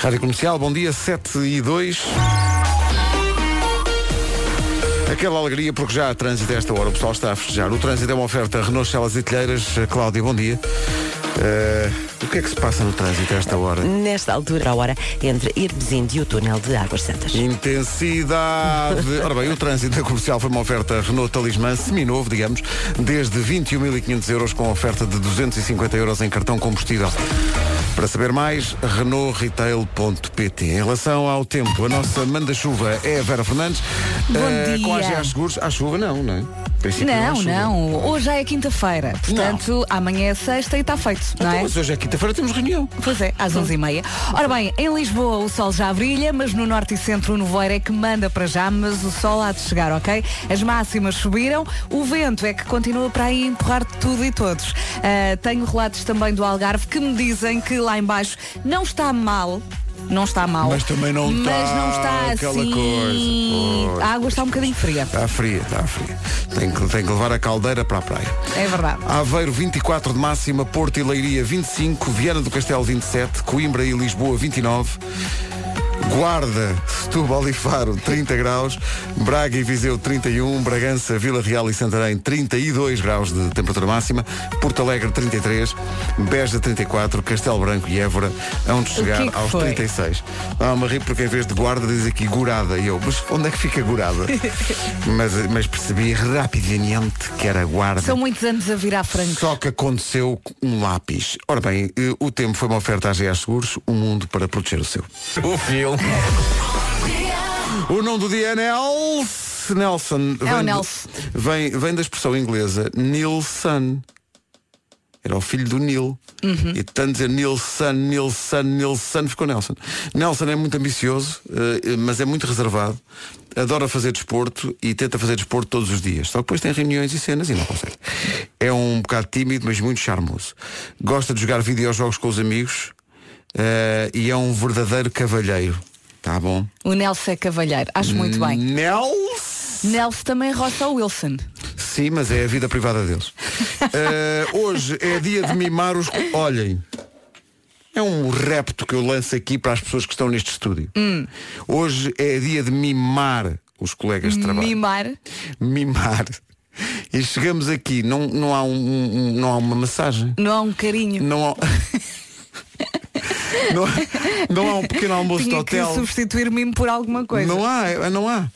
Rádio Comercial, bom dia, 7 e 2. Aquela alegria porque já há trânsito a esta hora, o pessoal está a festejar. O trânsito é uma oferta Renault Celas e Telheiras. Cláudia, bom dia. Uh, o que é que se passa no trânsito a esta hora? Nesta altura, a hora entre Irmesinde e o túnel de Águas Santas. Intensidade! Ora bem, o trânsito da comercial foi uma oferta Renault Talismã seminovo, digamos, desde 21.500 euros com oferta de 250 euros em cartão combustível. Para saber mais, renaultretail.pt. Em relação ao tempo, a nossa manda-chuva é a Vera Fernandes. Bom dia. Com a AGA Seguros, há chuva não, não é? Não, não, não. Hoje já é quinta-feira. Portanto, não. amanhã é sexta e está feito, não então, é? Mas hoje é quinta-feira, temos reunião. Pois é, às 11h30. Ora bem, em Lisboa o sol já brilha, mas no norte e centro o nevoeiro é que manda para já, mas o sol há de chegar, ok? As máximas subiram, o vento é que continua para aí empurrar tudo e todos. Uh, tenho relatos também do Algarve que me dizem que lá embaixo não está mal, não está mal. Mas também não mas está. não está aquela assim. coisa. A água está um bocadinho fria. Está fria, está fria. Tem que, tem que levar a caldeira para a praia. É verdade. Aveiro 24 de máxima, Porto e Leiria 25, Viana do Castelo 27, Coimbra e Lisboa 29. Guarda, Setúbal e Faro 30 graus, Braga e Viseu 31, Bragança, Vila Real e Santarém 32 graus de temperatura máxima, Porto Alegre 33, Beja 34, Castelo Branco e Évora hão de chegar que que aos foi? 36. Ah, me ri porque em vez de guarda diz aqui gurada e eu, mas onde é que fica gurada? mas, mas percebi rapidamente que era guarda. São muitos anos a virar frango. Só que aconteceu um lápis. Ora bem, eh, o tempo foi uma oferta à GA Seguros, um mundo para proteger o seu. O filme. O nome do dia é Nelson. Nelson. É o Nelson. vem, vem da expressão inglesa Nilson. Era o filho do Neil. Uhum. E tanto dizer Nilson, Nilson, Nilson, ficou Nelson. Nelson é muito ambicioso, eh, mas é muito reservado. Adora fazer desporto e tenta fazer desporto todos os dias. Só que depois tem reuniões e cenas e não consegue. É um bocado tímido, mas muito charmoso. Gosta de jogar videojogos com os amigos eh, e é um verdadeiro cavalheiro. Tá bom? O Nelson é cavalheiro. Acho muito bem. Nelson. Nelson também roça o Wilson. Sim, mas é a vida privada deles. Eh, hoje é dia de mimar os. Olhem. É um repto que eu lanço aqui para as pessoas que estão neste estúdio. Hum. Hoje é dia de mimar os colegas de trabalho. Mimar. Mimar. E chegamos aqui, não, não, há um- um- não há uma massagem. Não há um carinho. Não há. não, há- não há um pequeno almoço de Tinha que hotel. substituir mimo por alguma coisa. Não há, é, não há.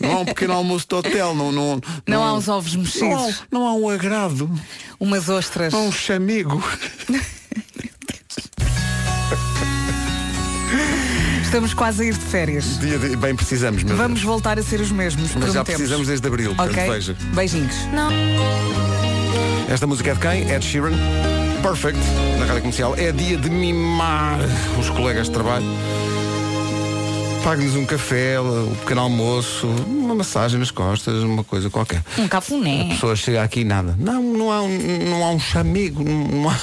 Não há um pequeno almoço de hotel. Não, não, Não há uns ovos não mexidos. não há um agrado. Umas ostras. Não há um chamigo. Estamos quase a ir de férias. Dia de- Bem, precisamos, meu Vamos voltar a ser os mesmos. Mas já precisamos desde abril, portanto, Ok? veja. Esta música é de quem? Ed Sheeran. Perfect, na rádio comercial. É dia de mimar os colegas de trabalho. Pague-lhes um café, o pequeno almoço, uma massagem nas costas, uma coisa qualquer. Um A cafuné. pessoa chega aqui e nada. Não, não há um, não há um chamego, não há,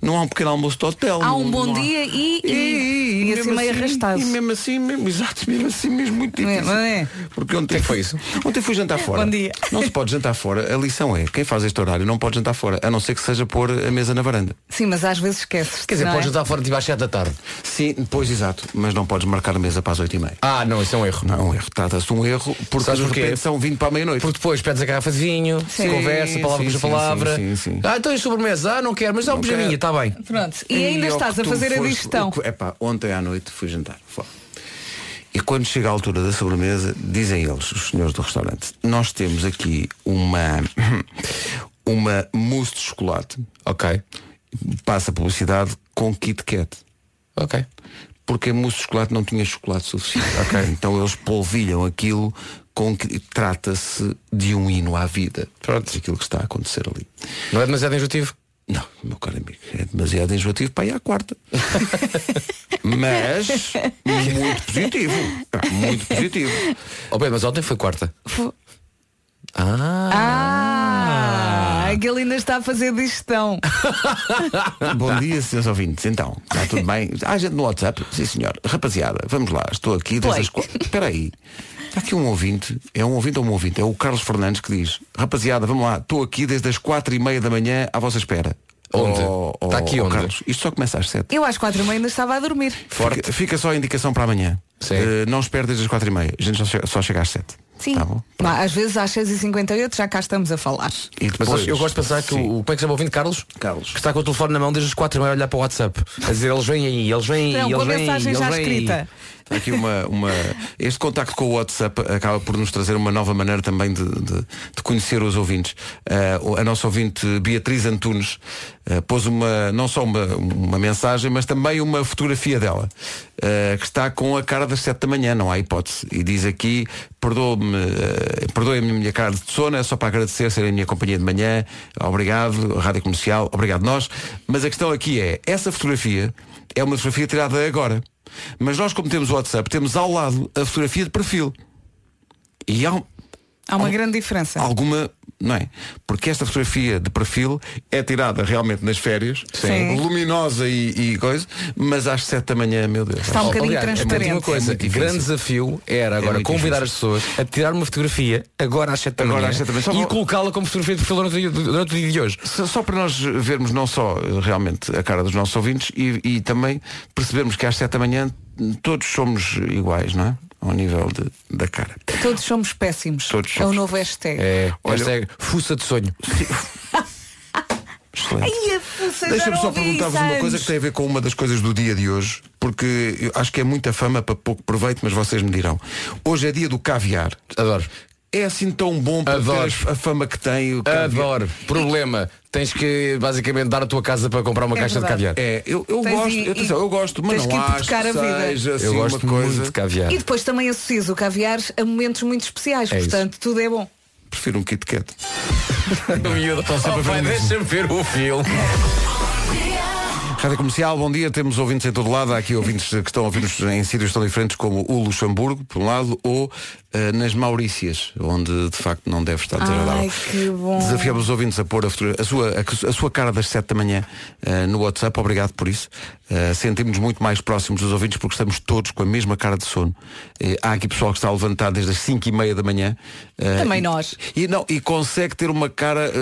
não há um pequeno almoço de hotel. Há não- um bom não há- dia e, e, e assim meio arrastado. E mesmo assim, mesmo, exato, mesmo assim, mesmo muito difícil. Mesmo, é. Porque ontem foi isso. Ontem fui jantar fora. Bom dia. Não se pode jantar fora. A lição é, quem faz este horário não pode jantar fora, a não ser que seja pôr a mesa na varanda. Sim, mas às vezes esqueces. Quer dizer, não é? podes jantar fora tipo às 7 da tarde. Sim, pois exato, mas não podes marcar a mesa para as 8 e meia. Ah, não, isso é um erro. Não, é um erro. Trata-se de um erro porque Sabes de porquê? repente são 20 para a meia-noite. Porque depois pedes a garrafa de vinho, Sim, conversa, palavra sim, com sim, palavra. sim, sim, sim. Ah, então e sobremesa? Ah, não quero, mas dá um pijaminha, está bem. Pronto. E ainda ao estás a fazer a digestão. que- Epá, ontem à noite fui jantar fora. E quando chega a altura da sobremesa, dizem eles, os senhores do restaurante, nós temos aqui uma uma mousse de chocolate, Ok. passa a publicidade com Kit Kat. Ok. Porque a mousse de chocolate não tinha chocolate suficiente. Então eles polvilham aquilo com que trata-se de um hino à vida. Pronto, aquilo que está a acontecer ali. Não é demasiado enjoativo? Não, meu caro amigo, é demasiado enjoativo para ir à quarta. Mas muito positivo. Ah, Muito positivo. Oh, bem, mas ontem foi quarta. Ah, que ele ainda está a fazer digestão. Bom dia, senhores ouvintes. Então, está tudo bem? Há gente no WhatsApp? Sim, senhor. Rapaziada, vamos lá. Estou aqui desde as quatro. Espera aí. Está aqui um ouvinte. É um ouvinte ou um ouvinte? É o Carlos Fernandes que diz Rapaziada, vamos lá. Estou aqui desde as quatro e meia da manhã à vossa espera. Onde? Ó- ó- Está aqui ó onde? Carlos, isto só começa às 7. Eu às quatro e meia ainda estava a dormir. Fica, fica só a indicação para amanhã. Eh, não espere desde as 4 e meia. A gente só chega, só chega às 7. Sim. Tá bom? Mas às vezes às 6h58 já cá estamos a falar. E Mas depois, eu gosto de pensar que o, Sim. o como é que se chama o ouvinte Carlos? Carlos. Que está com o telefone na mão desde as 4 e meia a olhar para o WhatsApp. A dizer eles vêm aí, eles vêm aí, Não, com eles a vêm aí, mensagem eles já vêm aí. Aqui uma, uma- Este contacto com o WhatsApp acaba por nos trazer uma nova maneira também de, de- de conhecer os ouvintes. Eh, a nossa ouvinte Beatriz Antunes eh, pôs uma, não só uma, uma mensagem, mas também uma fotografia dela, eh, que está com a cara das 7 da manhã, não há hipótese. E diz aqui, perdoe-me, eh, perdoe-me a minha cara de sono, é só para agradecer serem a minha companhia de manhã, obrigado, Rádio Comercial, obrigado nós. Mas a questão aqui é, essa fotografia é uma fotografia tirada agora. Mas nós, como temos o WhatsApp, temos ao lado a fotografia de perfil. E há Há uma grande diferença. alguma, não é? Porque esta fotografia de perfil é tirada realmente nas férias, Sim. luminosa e, e coisa, mas às 7 da manhã, meu Deus. Está um bocadinho Aliás, transparente. Uma coisa, É grande desafio era agora muito convidar difícil. as pessoas a tirar uma fotografia agora às 7 da Agora manhã às sete da manhã. Só e colocá-la como fotografia de perfil durante, durante o dia de hoje. Só só para nós vermos não só eh, realmente a cara dos nossos ouvintes e, e também percebermos que às 7 da manhã todos somos iguais, não é? Ao nível de- da cara. Todos somos péssimos. Todos É o somos. novo hashtag. É, Olha- hashtag fuça de sonho. Deixa-me só perguntar-vos uma coisa que tem a ver com uma das coisas do dia de hoje, porque eu acho que é muita fama para pouco proveito, mas vocês me dirão. Hoje é dia do caviar. Adoro. É assim tão bom para Adoro. ter a fama que tem? Adoro. Problema. Tens que basicamente dar a tua casa para comprar uma É caixa verdade. de caviar. É, eu, eu Tens gosto, e- atenção, eu gosto, mas tens que não acho que seja assim Eu gosto uma coisa. muito de caviar. E depois também associas o caviar a momentos muito especiais. É isso. portanto, tudo é bom. Prefiro um Kit Kat. Oh, pai, deixa-me ver o filme. Rádio Comercial, bom dia. Temos ouvintes em todo lado. Há aqui ouvintes que estão a ouvir-nos em sítios tão diferentes como o Luxemburgo, por um lado, ou eh, nas Maurícias, onde de facto não deve estar desagradável. Ai, que bom. Desafiamos os ouvintes a pôr a, fotogra- a sua, a, a sua cara das 7 da manhã eh, no WhatsApp. Obrigado por isso. Eh, Sentimos-nos muito mais próximos dos ouvintes porque estamos todos com a mesma cara de sono. Eh, há aqui pessoal que está a levantar desde as 5 e meia da manhã. eh, Também e- nós. E, não, e consegue ter uma cara,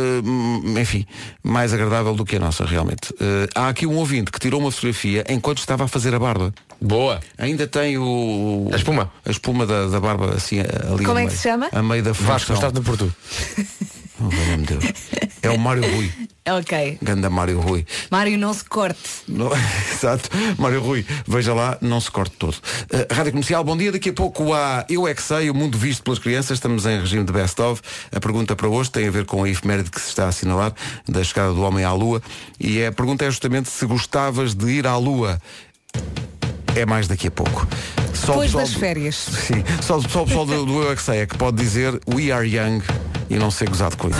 enfim, mais agradável do que a nossa, realmente. Há aqui um ouvinte que tirou uma fotografia enquanto estava a fazer a barba. Boa. Ainda tem o. A espuma? A espuma da, da barba assim ali. Como é meio, que se chama? A meio da Vasco, estás no Porto. Oh, valha-me Deus. É o Mário Rui. Ok. Ganda Mário Rui. Mário, não se corte. Não- Exato. Mário Rui, veja lá, não se corte todo. Uh, Rádio Comercial, bom dia. Daqui a pouco há Eu É Que Sei, o mundo visto pelas crianças. Estamos em regime de best-of. A pergunta para hoje tem a ver com a efeméride que se está a assinalar da chegada do homem à Lua. E a pergunta é justamente se gostavas de ir à Lua. É mais daqui a pouco. Só o Depois pessoal das do- férias. Sim, só, só o pessoal do, do Eu É Que Sei é que pode dizer We are young e não ser gozado com isso.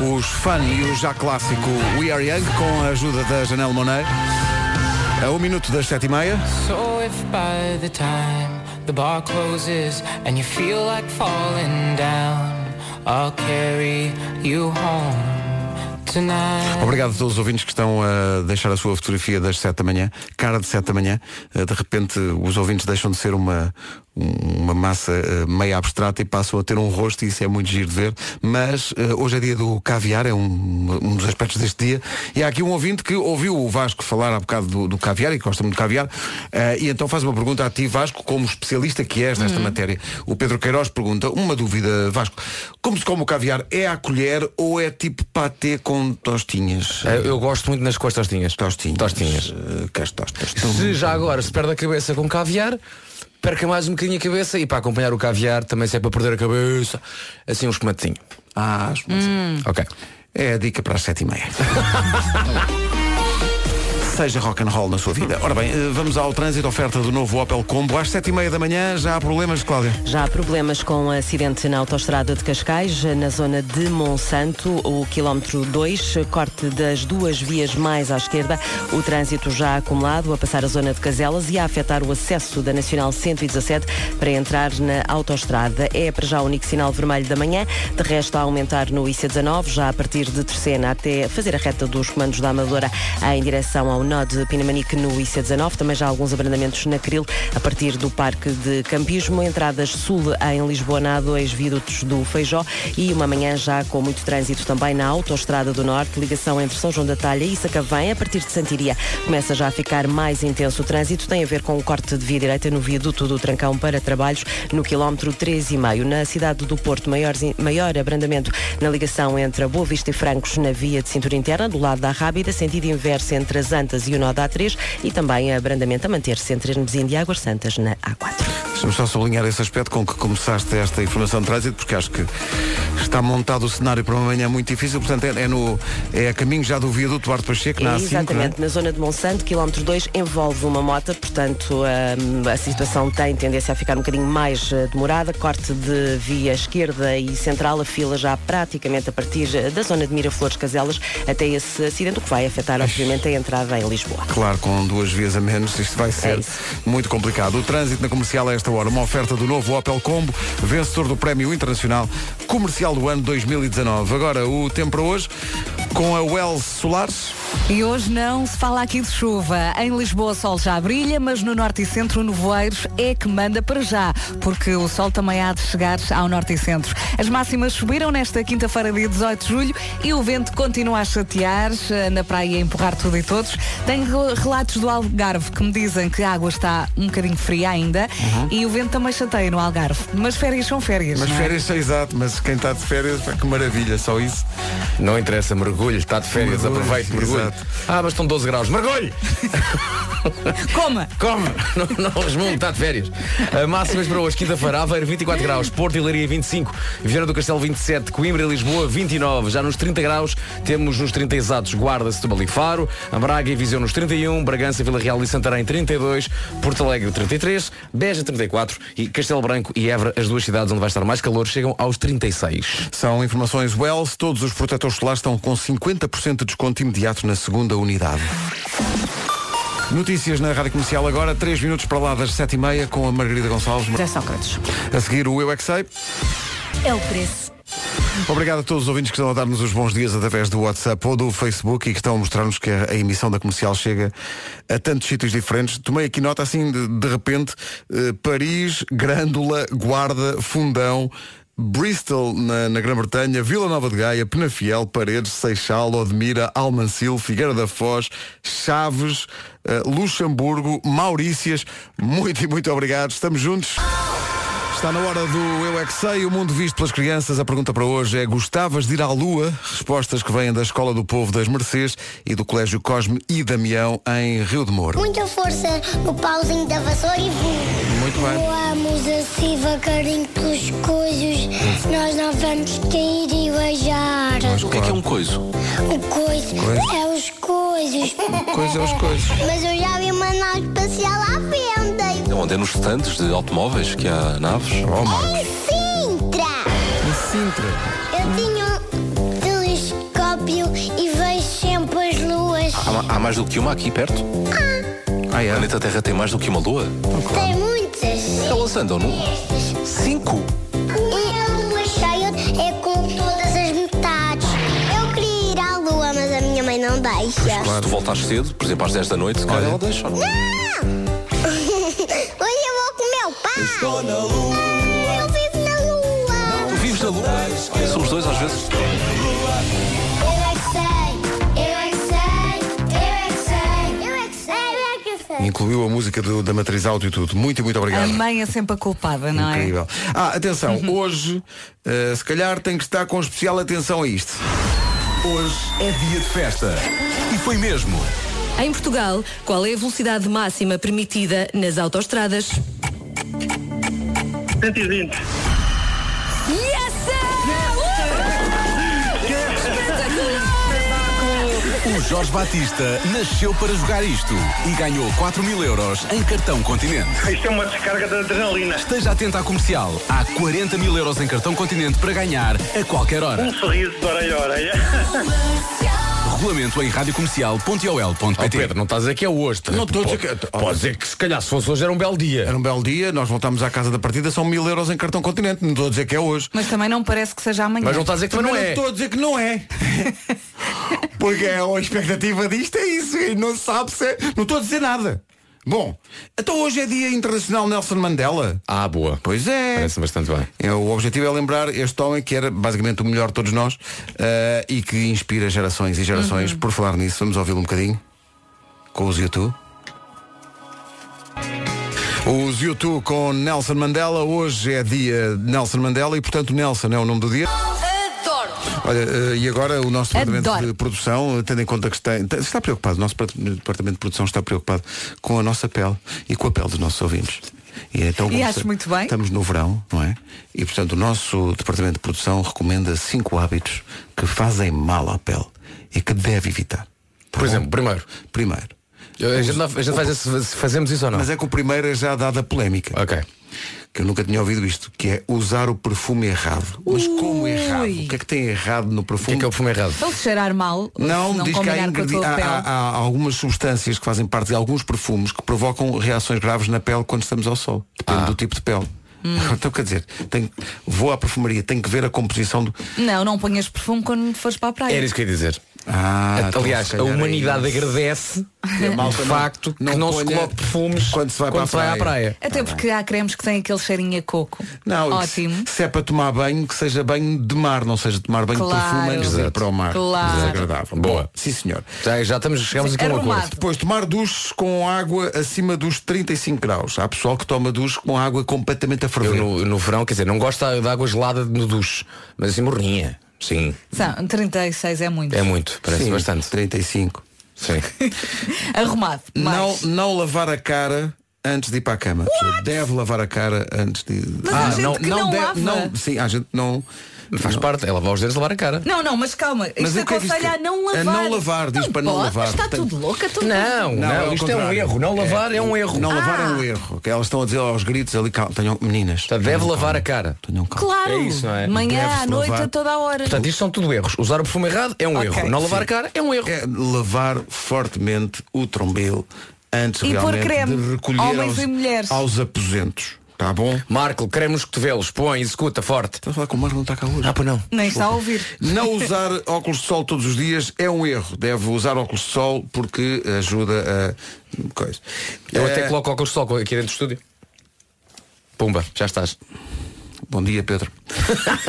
Os fã e o já clássico We Are Young com a ajuda da Janelle Monet. A um minuto das sete e meia. So if by the time the bar closes and you feel like falling down, I'll carry you home. Obrigado a todos os ouvintes que estão a deixar a sua fotografia das 7 da manhã, cara de 7 da manhã. Eh, De repente os ouvintes deixam de ser uma, uma massa eh, meio abstrata e passam a ter um rosto e isso é muito giro de ver. Mas eh, hoje é dia do caviar, é um, um dos aspectos deste dia. E há aqui um ouvinte que ouviu o Vasco falar há bocado do, do caviar e gosta muito de caviar. eh, e então faz uma pergunta a ti, Vasco, como especialista que és nesta matéria. O Pedro Queiroz pergunta, uma dúvida, Vasco, como se come o caviar? É à colher ou é tipo patê com tostinhas? Eu gosto muito nas costas tostinhas. Tostinhas. Tostinhas. Eh, que as tostas. Se já agora se perde a cabeça com caviar, perca mais um bocadinho a cabeça e para acompanhar o caviar, também se é para perder a cabeça, assim um espumatinho. Ah, mas Ok. é a dica para as sete e meia. Seja rock and roll na sua vida. Ora bem, eh, vamos ao trânsito, oferta do novo Opel Combo. Às sete e meia da manhã já há problemas, Cláudia. Já há problemas com acidente na autoestrada de Cascais, na zona de Monsanto, o quilómetro 2, corte das duas vias mais à esquerda. O trânsito já acumulado a passar a zona de Caselas e a afetar o acesso da Nacional 117 para entrar na autoestrada. É para já o único sinal vermelho da manhã, de resto a aumentar no IC19, já a partir de Terceira até fazer a reta dos comandos da Amadora em direção ao ligação nó de Pinamanique no IC19. Também já alguns abrandamentos na Cril, a partir do Parque de Campismo. Entradas sul em Lisboa na A2, viadutos do Feijó. E uma manhã já com muito trânsito também na Autostrada do Norte. Ligação entre São João da Talha e Sacavém. A partir de Santiria começa já a ficar mais intenso o trânsito. Tem a ver com o corte de via direita no viaduto do Trancão para trabalhos no quilómetro 3,5. Na cidade do Porto, maior, maior abrandamento na ligação entre a Boa Vista e Francos na via de cintura interna, do lado da Rábida, sentido inverso entre as Antas e o nó da A3 e também abrandamento a manter-se entre Hermesim e Águas Santas na A4. Deixa-me só sublinhar esse aspecto com que começaste esta informação de trânsito, porque acho que está montado o cenário para uma manhã muito difícil, portanto é, é no, é a caminho já do viaduto Duarte Pacheco, na A5, Exatamente, é? na zona de Monsanto, quilómetro 2, envolve uma moto, portanto hum, a situação tem tendência a ficar um bocadinho mais eh, demorada, corte de via esquerda e central, a fila já praticamente a partir da zona de Miraflores Caselas até esse acidente, o que vai afetar obviamente a entrada em Lisboa. Claro, com duas vias a menos, isto vai ser isso. muito complicado. O trânsito na comercial a esta hora, uma oferta do novo Opel Combo, vencedor do Prémio Internacional Comercial do ano 2019. Agora, o tempo para hoje, com a Wells Solares. E hoje não se fala aqui de chuva. Em Lisboa o sol já brilha, mas no norte e centro o nevoeiros é que manda para já, porque o sol também há de chegar ao norte e centro. As máximas subiram nesta quinta-feira, dia 18 de julho, e o vento continua a chatear, eh, na praia a empurrar tudo e todos. Tenho re- relatos do Algarve que me dizem que a água está um bocadinho fria ainda e o vento também chateia no Algarve. Mas férias são férias. Mas não é? férias, é exato, mas quem está de férias, que maravilha, só isso. Não interessa, mergulho, está de férias, Mergulho, aproveite, mergulho. Exato. Ah, mas estão 12 graus, mergulho! Coma! Come! Não, não resmunde, está de férias. A máximas para hoje, quinta-feira, Aveiro 24 graus, Porto e Leiria 25, Viana do Castelo 27, Coimbra e Lisboa 29. Já nos 30 graus temos nos 30 exatos Guarda, Setúbal e Faro, Braga e Viseu nos 31, Bragança, Vila Real e Santarém 32, Porto Alegre 33, Beja 34 e Castelo Branco e Évora, as duas cidades onde vai estar mais calor, chegam aos 36. São informações Wells, todos os protetores solares estão com 50% de desconto imediato na segunda unidade. Notícias na Rádio Comercial agora, 3 minutos para lá das 7h30 com a Margarida Gonçalves. José Sócrates. A seguir o Eu é que Sei. É o preço. Obrigado a todos os ouvintes que estão a dar-nos os bons dias através do WhatsApp ou do Facebook e que estão a mostrar-nos que a, a emissão da comercial chega a tantos sítios diferentes. Tomei aqui nota assim, de, de repente, eh, Paris, Grândola, Guarda, Fundão, Bristol na, na Grã-Bretanha, Vila Nova de Gaia, Penafiel, Paredes, Seixal, Odmira, Almancil, Figueira da Foz, Chaves, eh, Luxemburgo, Maurícias. Muito e muito obrigado. Estamos juntos. Está na hora do Eu é que Sei, o mundo visto pelas crianças. A pergunta para hoje é: gostavas de ir à Lua? Respostas que vêm da Escola do Povo das Mercês e do Colégio Cosme e Damião em Rio de Moro. Muita força no pauzinho da vassoura e voa. Muito bem. Voamos assim devagarinho pelos coisos. Nós não vamos cair e beijar. O que é que é um coiso? O coisa é os coisos. Coisa é os coisas. Mas eu já vi uma nave espacial à venda. É onde é nos estantes de automóveis que há naves? Oh, Marcos. Em Sintra! Em Sintra. Eu tinha um telescópio e vejo sempre as luas. Há, há mais do que uma aqui perto? Ah, O é? planeta Terra tem mais do que uma lua? Tem muitas. Elas andam no... Cinco? E a lua cheia é com todas as metades. Eu queria ir à lua, mas a minha mãe não deixa. Se tu voltares cedo, por exemplo às 10 da noite, se calhar Olha. ela deixa. não? Estou na lua. Eu vivo na lua. Tu vives na lua? São os dois às vezes. Eu é que sei. Eu é que sei. Eu é que sei. Eu é que sei. Eu é que sei. Incluiu a música do- da matriz áudio e tudo. Muito e muito A obrigado. mãe é sempre a culpada, não é? Incrível. Ah, atenção, hoje, eh, se calhar tem que estar com especial atenção a isto. Hoje é dia de festa. E foi mesmo. Em Portugal, qual é a velocidade máxima permitida nas autoestradas? 120. Yes! O Jorge Batista nasceu para jogar isto e ganhou 4 mil euros em cartão Continente. Isto é uma descarga de adrenalina. Esteja atento à comercial. Há 40 mil euros em cartão Continente para ganhar a qualquer hora. Um sorriso de orelha a orelha. Regulamento em Oh, radiocomercial.ol.pt Pedro, não estás a dizer que é hoje. Não estou a dizer que- Pode dizer que se calhar se fosse hoje era um belo dia. Era um belo dia, nós voltamos à casa da partida, são mil euros em cartão continente. Não estou a dizer que é hoje. Mas também não parece que seja amanhã. Mas não estás a dizer que também não é. estou a dizer que não é. Porque é a expectativa disto é isso. E não se sabe se é. Não estou a dizer nada. Bom, então hoje é Dia Internacional Nelson Mandela. Ah, boa. Pois é. Parece bastante bem. É, o objetivo é lembrar este homem que era basicamente o melhor de todos nós eh, e que inspira gerações e gerações. Por falar nisso, vamos ouvi-lo um bocadinho com os YouTube. Os YouTube com Nelson Mandela. Hoje é dia de Nelson Mandela e, portanto, Nelson é o nome do dia. Olha, eh, e agora o nosso departamento Adoro. de produção, eh, tendo em conta que está, está preocupado, o nosso departamento de produção está preocupado com a nossa pele e com a pele dos nossos ouvintes. E, então, E acho muito bem. Estamos no verão, não é? E portanto o nosso departamento de produção recomenda cinco hábitos que fazem mal à pele e que deve evitar. Tá Por bom? exemplo, primeiro. Primeiro. A gente, não- a gente faz esse- fazemos isso ou não? Mas é que o primeiro é já dada polémica. Ok. Que eu nunca tinha ouvido isto, que é usar o perfume errado. Mas como errado? O que é que tem errado no O que perfume? é que é o perfume errado? Ele cheirar mal, Não, se não diz que há, combinar com a ingredi- tua há- pele. há- há algumas substâncias que fazem parte de alguns perfumes que provocam reações graves na pele quando estamos ao sol. Depende Ah. do tipo de pele. Então quer dizer, tenho- vou à perfumaria, tenho que ver a composição do. Não, não ponhas perfume quando fores para a praia. Era isso que eu ia dizer. Ah, então, Aliás, se a é humanidade agradece a o não- facto não que não se coloque perfumes quando se vai para a vai à praia. praia. Até porque há cremes que têm aquele cheirinho a coco. Não, Ótimo. Se é para tomar banho, que seja banho de mar, não seja tomar banho Claro. de perfume antes de ir Exato. para o mar. Claro. Desagradável. Boa. Bom, Sim, senhor. Já, já estamos, chegamos aqui a um Arrumado. acordo. Depois, tomar duches com água acima dos 35 graus. Há pessoal que toma duche com água completamente a Eu no, no verão, quer dizer, não gosto de água gelada no duche, mas assim morninha. Sim, São, 36 é muito. é muito, parece Sim, bastante. 35. Sim. Arrumado. Não, não lavar a cara antes de ir para a cama. A pessoa Deve lavar a cara antes de. Mas há gente que não lava. não- sim, há gente não. Faz parte, é lavar os dedos e lavar a cara. Não, não, mas calma. Mas Isto o que é que isto aconselha é? a não A lavar. não lavar, diz para não pode, lavar. Está Tem- tudo louca, tudo Não, Não, não, é ao isto é um contrário. erro. Não lavar é, um erro. Não lavar é Ah. um erro. Que elas estão a dizer aos gritos ali, cal- tenham meninas. Portanto, deve tenham lavar calma. a cara. Tenham calma. Claro. É isso, não é? Manhã, Deve-se à noite, lavar. a toda a hora. Portanto, isto são tudo erros. Usar o perfume errado é um Ok, erro. Não lavar a cara é um erro. É lavar fortemente o trombelo antes E pôr realmente creme, de recolher homens aos, e mulheres. aos aposentos. Tá bom? Marco, creme nos cotovelos, põe, executa forte. Estás a falar com o Marco não está cá hoje. Ah, pois não. Nem está a ouvir. Não usar óculos de sol todos os dias é um erro. Deve usar óculos de sol porque ajuda a coisa. Eu Eh, até coloco óculos de sol aqui dentro do estúdio. Pumba, já estás. Bom dia, Pedro.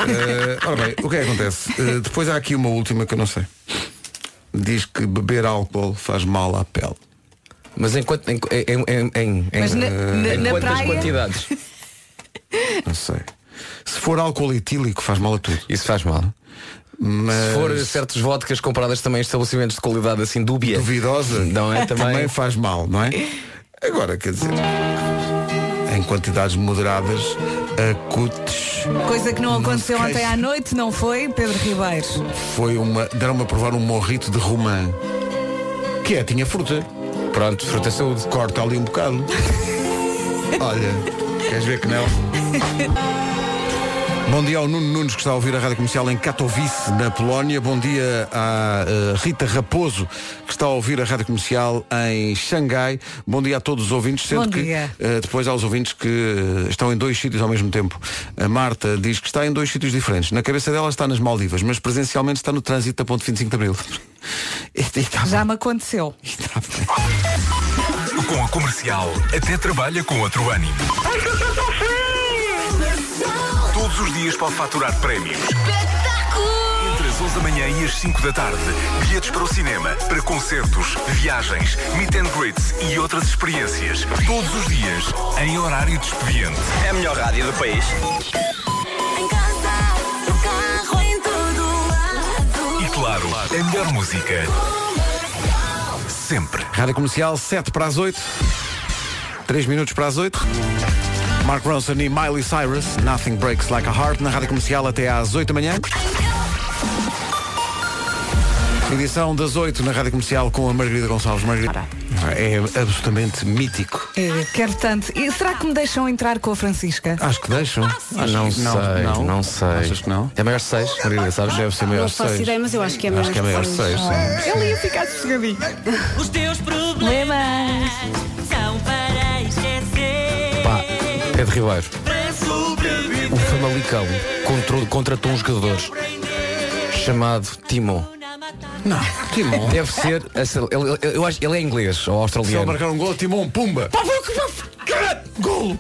Eh, ora bem, o que é que acontece? Eh, depois há aqui uma última que eu não sei. Diz que beber álcool faz mal à pele. Mas em, quant- em, em, em, em, Mas em- na- na- em na quantas praia? quantidades? Não sei. Se for álcool etílico faz mal a tudo. Isso faz mal. Mas Se for certos vodkas compradas também em estabelecimentos de qualidade assim dúbia. duvidosa Não é? Também. faz mal, não é? Agora, quer dizer, em quantidades moderadas, acutes Coisa que não aconteceu se ontem à noite, não foi, Pedro Ribeiro? foi uma. Deram-me a provar um morrito de romã. Que é, tinha fruta. Pronto, fruta saúde. Corta ali um bocado. Olha, queres ver que não? Bom dia ao Nuno Nunes que está a ouvir a Rádio Comercial em Katowice, na Polónia. Bom dia à eh, Rita Raposo que está a ouvir a Rádio Comercial em Xangai. Bom dia a todos os ouvintes, sendo Bom que eh, depois aos ouvintes que eh, estão em dois sítios ao mesmo tempo. A Marta diz que está em dois sítios diferentes. Na cabeça dela está nas Maldivas, mas presencialmente está no trânsito da ponte 25 de Abril. E- e está Já bem, me aconteceu. bem. Com a comercial, até trabalha com outro ânimo. Todos os dias pode faturar prémios. Entre as 11 da manhã e as 5 da tarde, bilhetes para o cinema, para concertos, viagens, meet and greets e outras experiências. Todos os dias, em horário de expediente. É a melhor rádio do país. Em casa, no carro, em todo lado. E claro, a melhor música. Sempre. Rádio Comercial, 7 para as 8. 3 minutos para as 8. Mark Ronson e Miley Cyrus, Nothing Breaks Like a Heart, na Rádio Comercial até às 8 da manhã. Edição das 8 na Rádio Comercial com a Margarida Gonçalves. Margarida. É absolutamente mítico. Eh, quero tanto. E será que me deixam entrar com a Francisca? Acho que deixam. Ah, não, sei, não, sei. Achas que não? É maior 6, Margarida, sabes? Deve ser maior Não faço 6. ideia, mas eu acho que é Acho que é maior seis. 6, sim. Ele ia ficar sossegadinho. Os teus problemas Pedro Ribeiro, o Famalicão contra- contratou um jogador chamado Timo. Não, Timon. Deve ser. Ele, ele- eu acho, ele é inglês ou Se ele australiano. marcar um gol, Timon, pumba. Golo.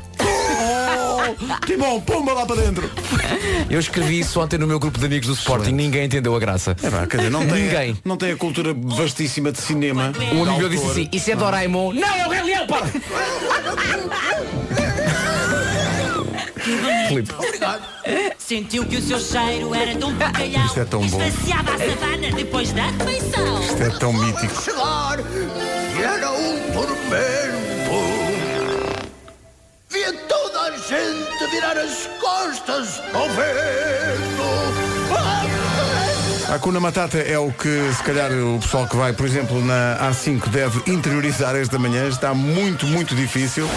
Timon, pumba lá para dentro. Eu escrevi isso ontem no meu grupo de amigos do Sporting. Ninguém entendeu a graça. É pá, quer dizer, não tem, Ninguém. não tem a cultura vastíssima de cinema. Um amigo de meu disse assim, isso é Doraemon. Não, é o Rei Leão, para! Filipe. Sentiu que o seu cheiro era tão bacalhau. Isto é tão bom. Esvaziava a savana depois da refeição. Isto é tão mítico. chegar e era um tormento. Via toda a gente virar as costas ao vento. A Cuna Matata é o que, se calhar, o pessoal que vai, por exemplo, na A5 deve interiorizar esta manhã. Está muito, muito difícil.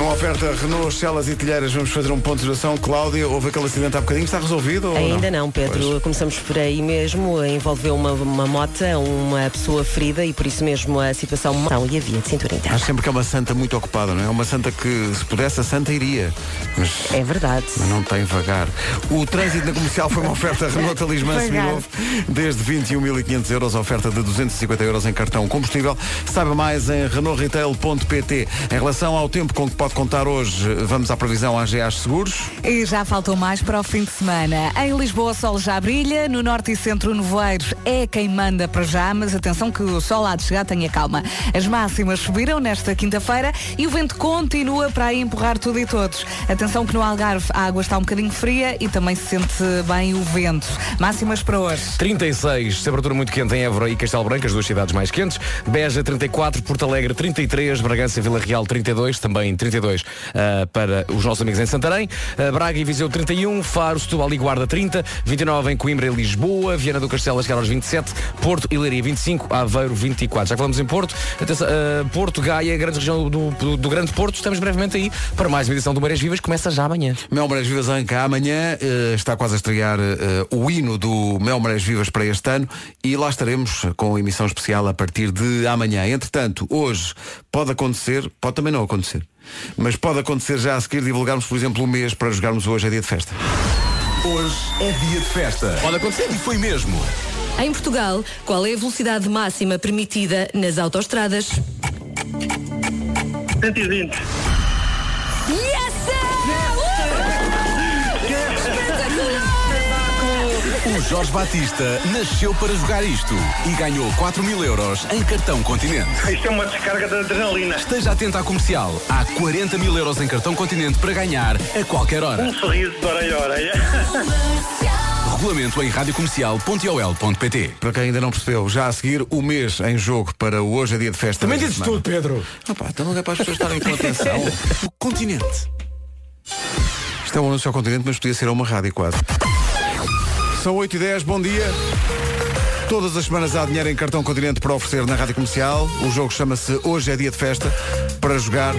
Numa oferta Renault, Celas e Telheiras, vamos fazer um ponto de situação. Cláudia, houve aquele acidente há bocadinho, está resolvido? Ainda não, Pedro. Começamos por aí mesmo. Envolveu uma, uma mota, uma pessoa ferida e por isso mesmo a situação não e havia de cintura interna. Acho sempre que é uma santa muito ocupada, não é? Uma santa que, se pudesse, a santa iria. Mas, É verdade. não tem vagar. O trânsito na comercial foi uma oferta Renault Talismã. Seminovo. Desde 21.500 euros, oferta de 250 euros em cartão combustível. Saiba mais em renaultretail.pt. Em relação ao tempo com que pode contar hoje, vamos à previsão AGA Seguros. E já faltou mais para o fim de semana. Em Lisboa, o sol já brilha. No norte e centro, nevoeiros é quem manda para já. Mas atenção que o sol há de chegar, tenha calma. As máximas subiram nesta quinta-feira e o vento continua para aí empurrar tudo e todos. Atenção que no Algarve a água está um bocadinho fria e também se sente bem o vento. Máximas para hoje. 36, temperatura muito quente em Évora e Castelo Branco, as duas cidades mais quentes. Beja 34, Porto Alegre 33, Bragança e Vila Real 32, também 32 ah, para os nossos amigos em Santarém. Ah, Braga e Viseu 31, Faro, Setúbal e Guarda 30, 29 em Coimbra e Lisboa, Viana do Castelo a chegar aos 27, Porto e Leiria 25, Aveiro 24. Já que falamos em Porto, atenção, ah, Porto, Gaia, grande região do, do, do Grande Porto, estamos brevemente aí para mais uma edição do Marés Vivas, começa já amanhã. Mel Marés Vivas Anca amanhã eh, está quase a estrear eh, o hino do Mel Marés Vivas para este ano e lá estaremos com emissão especial a partir de amanhã. Entretanto, hoje pode acontecer, pode também não acontecer, mas pode acontecer já a seguir divulgarmos, por exemplo, o mês para jogarmos hoje é dia de festa. Hoje é dia de festa. Pode acontecer. E foi mesmo. Em Portugal, qual é a velocidade máxima permitida nas autoestradas? 120. O Jorge Batista nasceu para jogar isto e ganhou 4 mil euros em cartão Continente. Isto é uma descarga de adrenalina. Esteja atento à comercial. Há 40 mil euros em cartão Continente para ganhar a qualquer hora. Um sorriso de orelha a orelha. Regulamento em radiocomercial.ol.pt Para quem ainda não percebeu, já a seguir o mês em jogo para o hoje é dia de festa. Também dizes tudo, Pedro. Pá, então não é para as pessoas estarem com atenção. O continente. Isto é um anúncio ao continente, mas podia ser a uma rádio quase. São 8 e 10 bom dia. Todas as semanas há dinheiro em cartão continente para oferecer na rádio comercial. O jogo chama-se Hoje é Dia de Festa. Para jogar,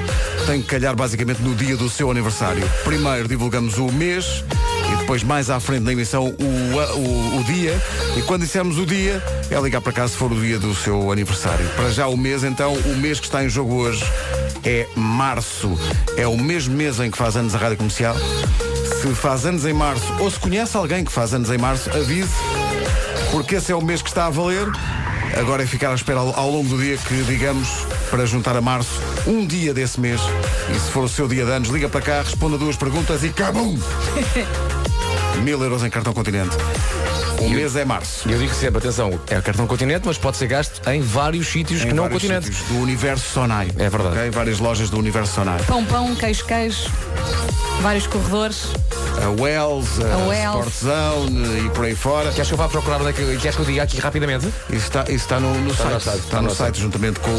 tem que calhar basicamente no dia do seu aniversário. Primeiro divulgamos o mês e depois mais à frente na emissão o, o, o dia. E quando dissermos o dia, é ligar para cá se for o dia do seu aniversário. Para já o mês, então, o mês que está em jogo hoje é março. É o mesmo mês em que faz anos a rádio comercial. Se faz anos em março ou se conhece alguém que faz anos em março, avise, porque esse é o mês que está a valer. Agora é ficar à espera ao, longo do dia que digamos para juntar a março um dia desse mês. E se for o seu dia de anos, liga para cá, responda duas perguntas e cabum! Mil euros em cartão continente. O mês é março. E eu digo sempre, atenção, é cartão continente, mas pode ser gasto em vários sítios Em que não o vários continente. sítios do universo Sonai. É verdade. Ok? Várias lojas do universo Sonai. Pão, pão, queijo, queijo. Vários corredores. A Wells, a, A Wells. Sport Zone e por aí fora. Queres que eu vá procurar onde é que, queres que eu diga aqui rapidamente? Isso está, isso está no, no Está site. no site, Está, está no, no site, site. juntamente com o,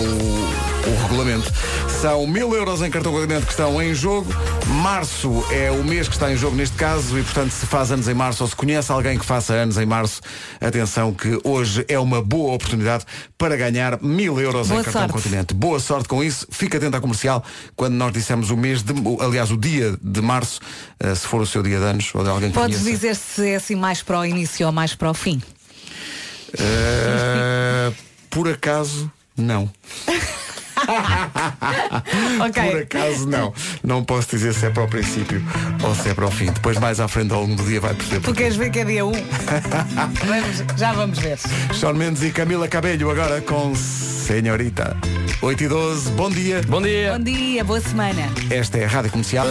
o regulamento. São mil euros em cartão continente que estão em jogo. Março é o mês que está em jogo neste caso e, portanto, se faz anos em março ou se conhece alguém que faça anos em março, atenção que hoje é uma boa oportunidade para ganhar mil euros Boa em cartão sorte. continente. Boa sorte com isso. Fica atento à comercial quando nós dissemos o mês, de, aliás, o dia de março, eh, se for o seu dia de anos ou de alguém que Podes conheça. dizer se é assim mais para o início ou mais para o fim. Eh, por acaso, não. Ok. Por acaso não. Não posso dizer se é para o princípio ou se é para o fim. Depois mais à frente ao longo do dia vai perceber. Tu queres ver que é dia 1? Vamos- já vamos ver. Shawn Mendes e Camila Cabelho agora com Senhorita. 8 e 12, bom dia. Bom dia. Bom dia, boa semana. Esta é a Rádio Comercial.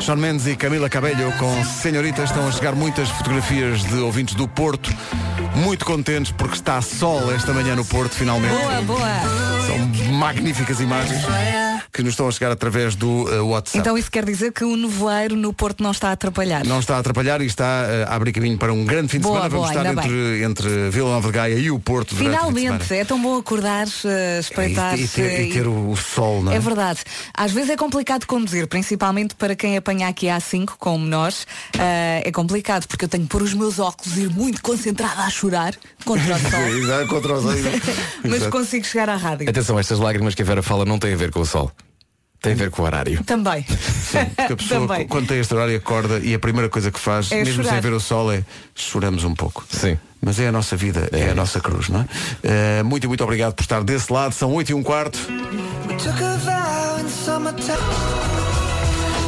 Shawn Mendes e Camila Cabelho com Senhorita estão a chegar muitas fotografias de ouvintes do Porto. Muito contentes porque está sol esta manhã no Porto, finalmente. Boa, boa. São magníficas imagens que nos estão a chegar através do eh, WhatsApp. Então isso quer dizer que o nevoeiro no Porto não está a atrapalhar. Não está a atrapalhar e está eh, a abrir caminho para um grande fim de Boa, semana. Vamos boa, estar ainda entre, entre Vila Nova de Gaia e o Porto o Finalmente, é tão bom acordar, eh, espreitar E, e ter, e ter o, o sol, não é? É verdade. Às vezes é complicado conduzir, principalmente para quem apanha aqui a 5, como nós. Ah, é complicado, porque eu tenho que pôr os meus óculos e ir muito concentrada a chorar contra o sol. Exato, contra os olhos. Mas Exato. consigo chegar à rádio. Atenção, estas lágrimas que a Vera fala não têm a ver com o sol. Tem a ver com o horário. Também. Porque a pessoa, Também. quando tem este horário, acorda e a primeira coisa que faz, É mesmo chorar. sem ver o sol, é choramos um pouco. Sim. Mas é a nossa vida, é, a nossa cruz, não é? Eh, muito e muito obrigado por estar desse lado. São 8 e um quarto.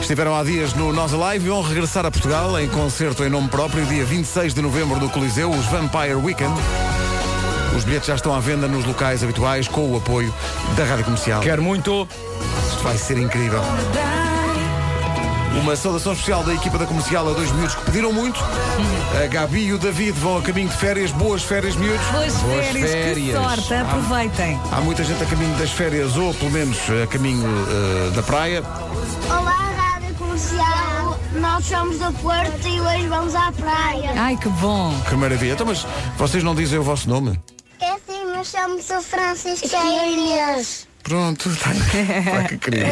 Estiveram há dias no Nós Alive e vão regressar a Portugal em concerto em nome próprio, dia 26 de novembro no Coliseu, os Vampire Weekend. Os bilhetes já estão à venda nos locais habituais com o apoio da Rádio Comercial. Quero muito. Isto vai ser incrível. Uma saudação especial da equipa da comercial a dois miúdos que pediram muito. A Gabi e o David vão a caminho de férias. Boas férias, miúdos. Boas, férias, férias. que sorte, aproveitem. Há muita gente a caminho das férias ou pelo menos a caminho eh, da praia. Olá, Rádio Comercial. Nós somos do Porto e hoje vamos à praia. Ai, que bom. Que maravilha. Então, mas vocês não dizem o vosso nome? É sim, mas somos o Francisco e a Inês. Pronto, está, Pá, que querido.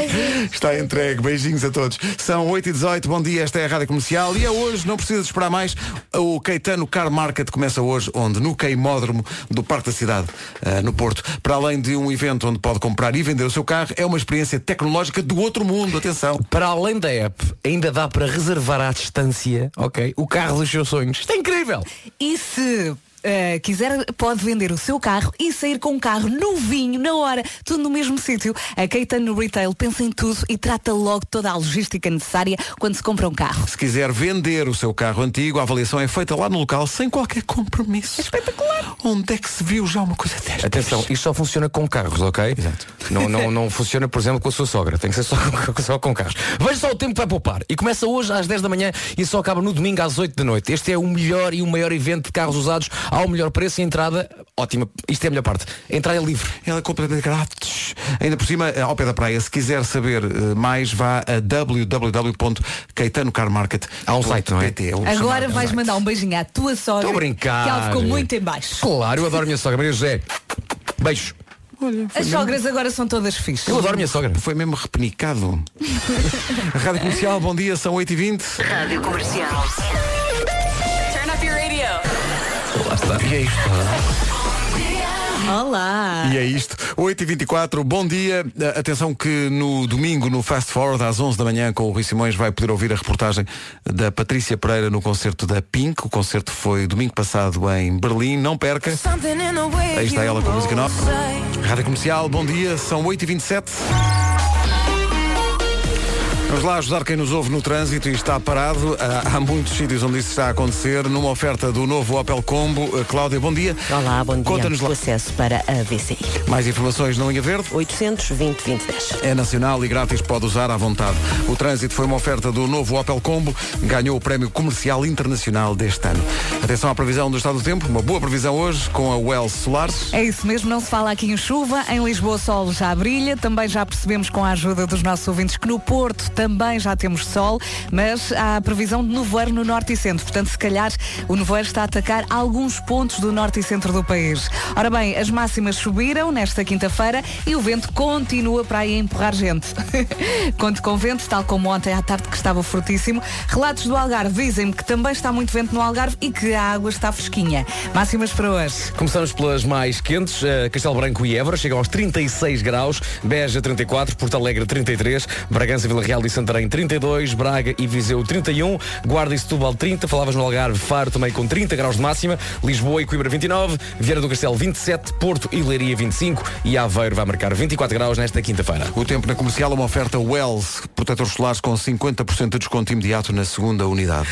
está entregue. Beijinhos a todos. São 8 e 18 bom dia, esta é a Rádio Comercial e é hoje, não precisa de esperar mais, o Caetano Car Market começa hoje, onde? No Queimódromo do Parque da Cidade, eh, no Porto. Para além de um evento onde pode comprar e vender o seu carro, é uma experiência tecnológica do outro mundo, atenção. Para além da app, ainda dá para reservar à distância, ok? O carro dos seus sonhos. Isto é incrível! E se eh, quiser, pode vender o seu carro e sair com um carro novinho, na hora, tudo no mesmo sítio. A Caetano Retail pensa em tudo e trata logo toda a logística necessária quando se compra um carro. Se quiser vender o seu carro antigo, a avaliação é feita lá no local sem qualquer compromisso. Espetacular! Onde é que se viu já uma coisa desta? Atenção, isto só funciona com carros, ok? Exato. Não, não, não funciona, por exemplo, com a sua sogra. Tem que ser só com, só com carros. Veja só o tempo que vai poupar. E começa hoje às 10 da manhã e só acaba no domingo às 8 da noite. Este é o melhor e o maior evento de carros usados ao melhor preço e entrada. Ótima. Isto é a melhor parte. A entrada é livre. Ela é completamente grátis. Ainda por cima, ao pé da praia, se quiser saber eh, mais, vá a www.caetanocarmarket. Há um site, não é? PT, o Agora chamado vais mandar um beijinho à tua sogra. Estou a brincar. Que ela ficou muito em baixo. Claro, eu adoro a minha sogra. Maria José. Beijo. As sogras agora são todas fixas. Eu adoro a minha sogra. Foi mesmo repenicado. Rádio Comercial, bom dia, são 8h20. Rádio Comercial. E é isto. Olá! E é isto. 8h24, bom dia. Uh, Atenção que no domingo, no Fast Forward, às 11 da manhã, com o Rui Simões, vai poder ouvir a reportagem da Patrícia Pereira no concerto da Pink. O concerto foi domingo passado em Berlim. Não perca. Aí está ela com a música nova. Rádio Comercial, bom dia, são 8h27. Vamos lá ajudar quem nos ouve no trânsito e está parado. Há, há muitos sítios onde isso está a acontecer. Numa oferta do novo Opel Combo. Uh, Cláudia, bom dia. Olá, bom dia. Conta-nos lá. O acesso para a VCI. Mais informações na linha verde. 820 2010. É nacional e grátis, pode usar à vontade. O trânsito foi uma oferta do novo Opel Combo, ganhou o Prémio Comercial Internacional deste ano. Atenção à previsão do estado do tempo, uma boa previsão hoje com a Wells Solar. É isso mesmo, não se fala aqui em chuva. Em Lisboa o sol já brilha. Também já percebemos com a ajuda dos nossos ouvintes que no Porto também já temos sol, mas há previsão de nevoeiro no norte e centro. Portanto, se calhar o nevoeiro está a atacar alguns pontos do norte e centro do país. Ora bem, as máximas subiram nesta quinta-feira e o vento continua para aí empurrar gente. Conto com vento, tal como ontem à tarde que estava fortíssimo. Relatos do Algarve dizem-me que também está muito vento no Algarve e que a água está fresquinha. Máximas para hoje. Começamos pelas mais quentes. eh, Castelo Branco e Évora chegam aos 36 graus. Beja 34, Porto Alegre 33, Bragança, Vila Real e e Santarém 32, Braga e Viseu 31, Guarda e Setúbal 30, falavas no Algarve, Faro também com 30 graus de máxima, Lisboa e Coimbra 29, Vieira do Castelo 27, Porto e Leiria 25 e Aveiro vai marcar 24 graus nesta quinta-feira. O tempo na comercial, uma oferta Wells, protetores solares com 50% de desconto imediato na segunda unidade.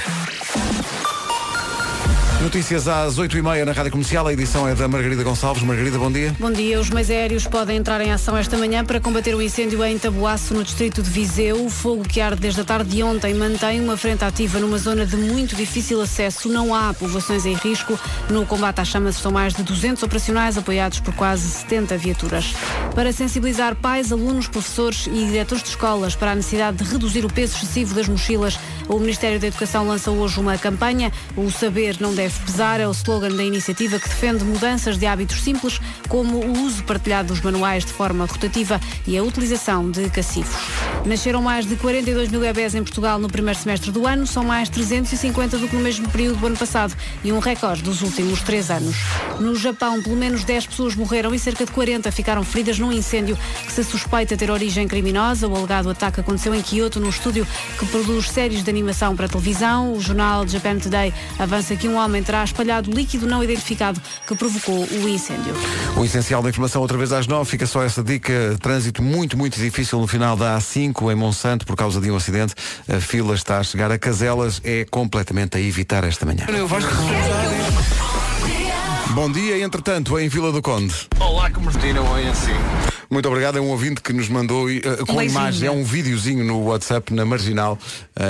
Notícias às 8h30 na Rádio Comercial. A edição é da Margarida Gonçalves. Margarida, bom dia. Bom dia. Os meios aéreos podem entrar em ação esta manhã para combater o incêndio em Taboaço, no distrito de Viseu. O fogo que arde desde a tarde de ontem mantém uma frente ativa numa zona de muito difícil acesso. Não há povoações em risco. No combate às chamas estão mais de 200 operacionais apoiados por quase 70 viaturas. Para sensibilizar pais, alunos, professores e diretores de escolas para a necessidade de reduzir o peso excessivo das mochilas, o Ministério da Educação lança hoje uma campanha. O saber não deve pesar é o slogan da iniciativa que defende mudanças de hábitos simples, como o uso partilhado dos manuais de forma rotativa e a utilização de cacifos. Nasceram mais de 42 mil bebés em Portugal no primeiro semestre do ano, são mais 350 do que no mesmo período do ano passado e um recorde dos últimos três anos. No Japão, pelo menos 10 pessoas morreram e cerca de 40 ficaram feridas num incêndio que se suspeita ter origem criminosa. O alegado ataque aconteceu em Kyoto, num estúdio que produz séries de animação para televisão. O jornal Japan Today avança que um homem terá espalhado líquido não identificado que provocou o incêndio. O essencial da informação outra vez às 9. Fica só essa dica. Trânsito muito, muito difícil no final da A5 em Monsanto por causa de um acidente. A fila está a chegar a Caselas. É completamente a evitar esta manhã. Bom dia, entretanto, em Vila do Conde. Olá, como Martina, oi assim. Muito obrigado. É um ouvinte que nos mandou eh, com imagem, é um videozinho no WhatsApp na Marginal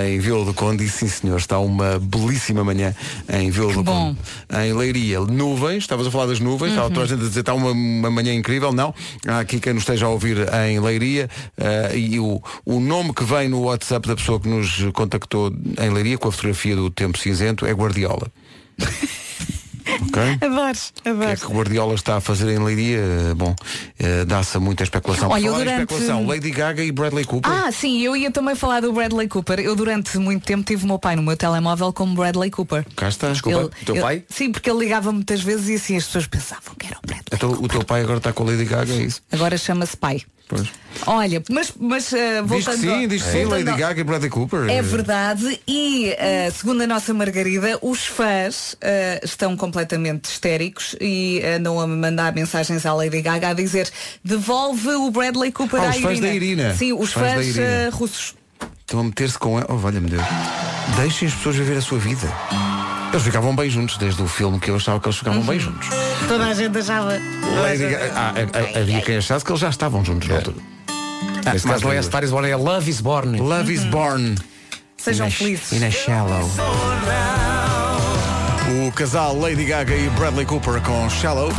em Vila do Conde. E sim, senhor, está uma belíssima manhã em Vila do. Conde. Em Leiria, nuvens, estavas a falar das nuvens, estava Uhum. toda a gente a dizer está uma, uma manhã incrível. Não, há aqui quem nos esteja a ouvir em Leiria eh, e o, o nome que vem no WhatsApp da pessoa que nos contactou em Leiria com a fotografia do tempo cinzento é Guardiola. Adoro, O que é que o Guardiola está a fazer em Leiria? Eh, Bom, eh, dá-se a muita especulação. Olha, eu falar durante- especulação, Lady Gaga e Bradley Cooper. Ah, sim, eu ia também falar do Bradley Cooper. Eu durante muito tempo tive o meu pai no meu telemóvel como Bradley Cooper. Cá está. Ele- ele- Sim, porque ele ligava muitas vezes e assim as pessoas pensavam que era o Bradley. Então o teu pai agora está com a Lady Gaga, é isso? Agora chama-se pai. Pois. Olha, mas, mas uh, Diz que voltando sim, diz que sim, voltando Lady ao- Gaga e Bradley Cooper. É verdade e uh, segundo a nossa Margarida, os fãs uh, estão completamente histéricos e andam a mandar mensagens à Lady Gaga a dizer devolve o Bradley Cooper Ah, à os fãs da Irina. Sim, os fãs fãs, Irina. russos. Estão a meter-se com ela. Oh, valha-me Deus. Deixem as pessoas viver a sua vida. Eles ficavam bem juntos, desde o filme que eu achava que eles ficavam bem juntos. Toda a gente achava. Lady Gaga- ah, ah, havia quem achasse que eles já estavam juntos na altura. Neste caso não é Star is Born, é Love is Born. Love is Born. Sejam felizes. In a shallow. O casal Lady Gaga e Bradley Cooper com Shallow.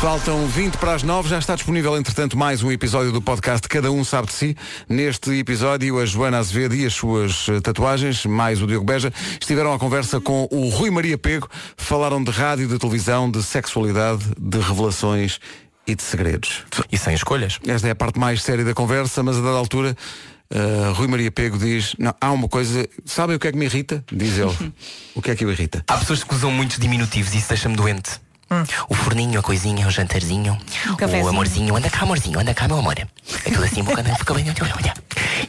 Faltam 20 para as 9, já está disponível, entretanto, mais um episódio do podcast Cada Um Sabe de Si. Neste episódio, a Joana Azevedo e as suas eh, tatuagens, mais o Diogo Beja, estiveram à conversa com o Rui Maria Pego, falaram de rádio, de televisão, de sexualidade, de revelações e de segredos. E sem escolhas. Esta é a parte mais séria da conversa, mas a dada altura, eh, Rui Maria Pego diz, não, há uma coisa, sabem o que é que me irrita? Diz ele. o que é que o irrita? Há pessoas que usam muitos diminutivos e isso deixa-me doente. O forninho, a coisinha, o jantarzinho, o, cafezinho. amorzinho, anda cá, amorzinho, anda cá, meu amor. É tudo assim, boca, fica bem, olha, olha.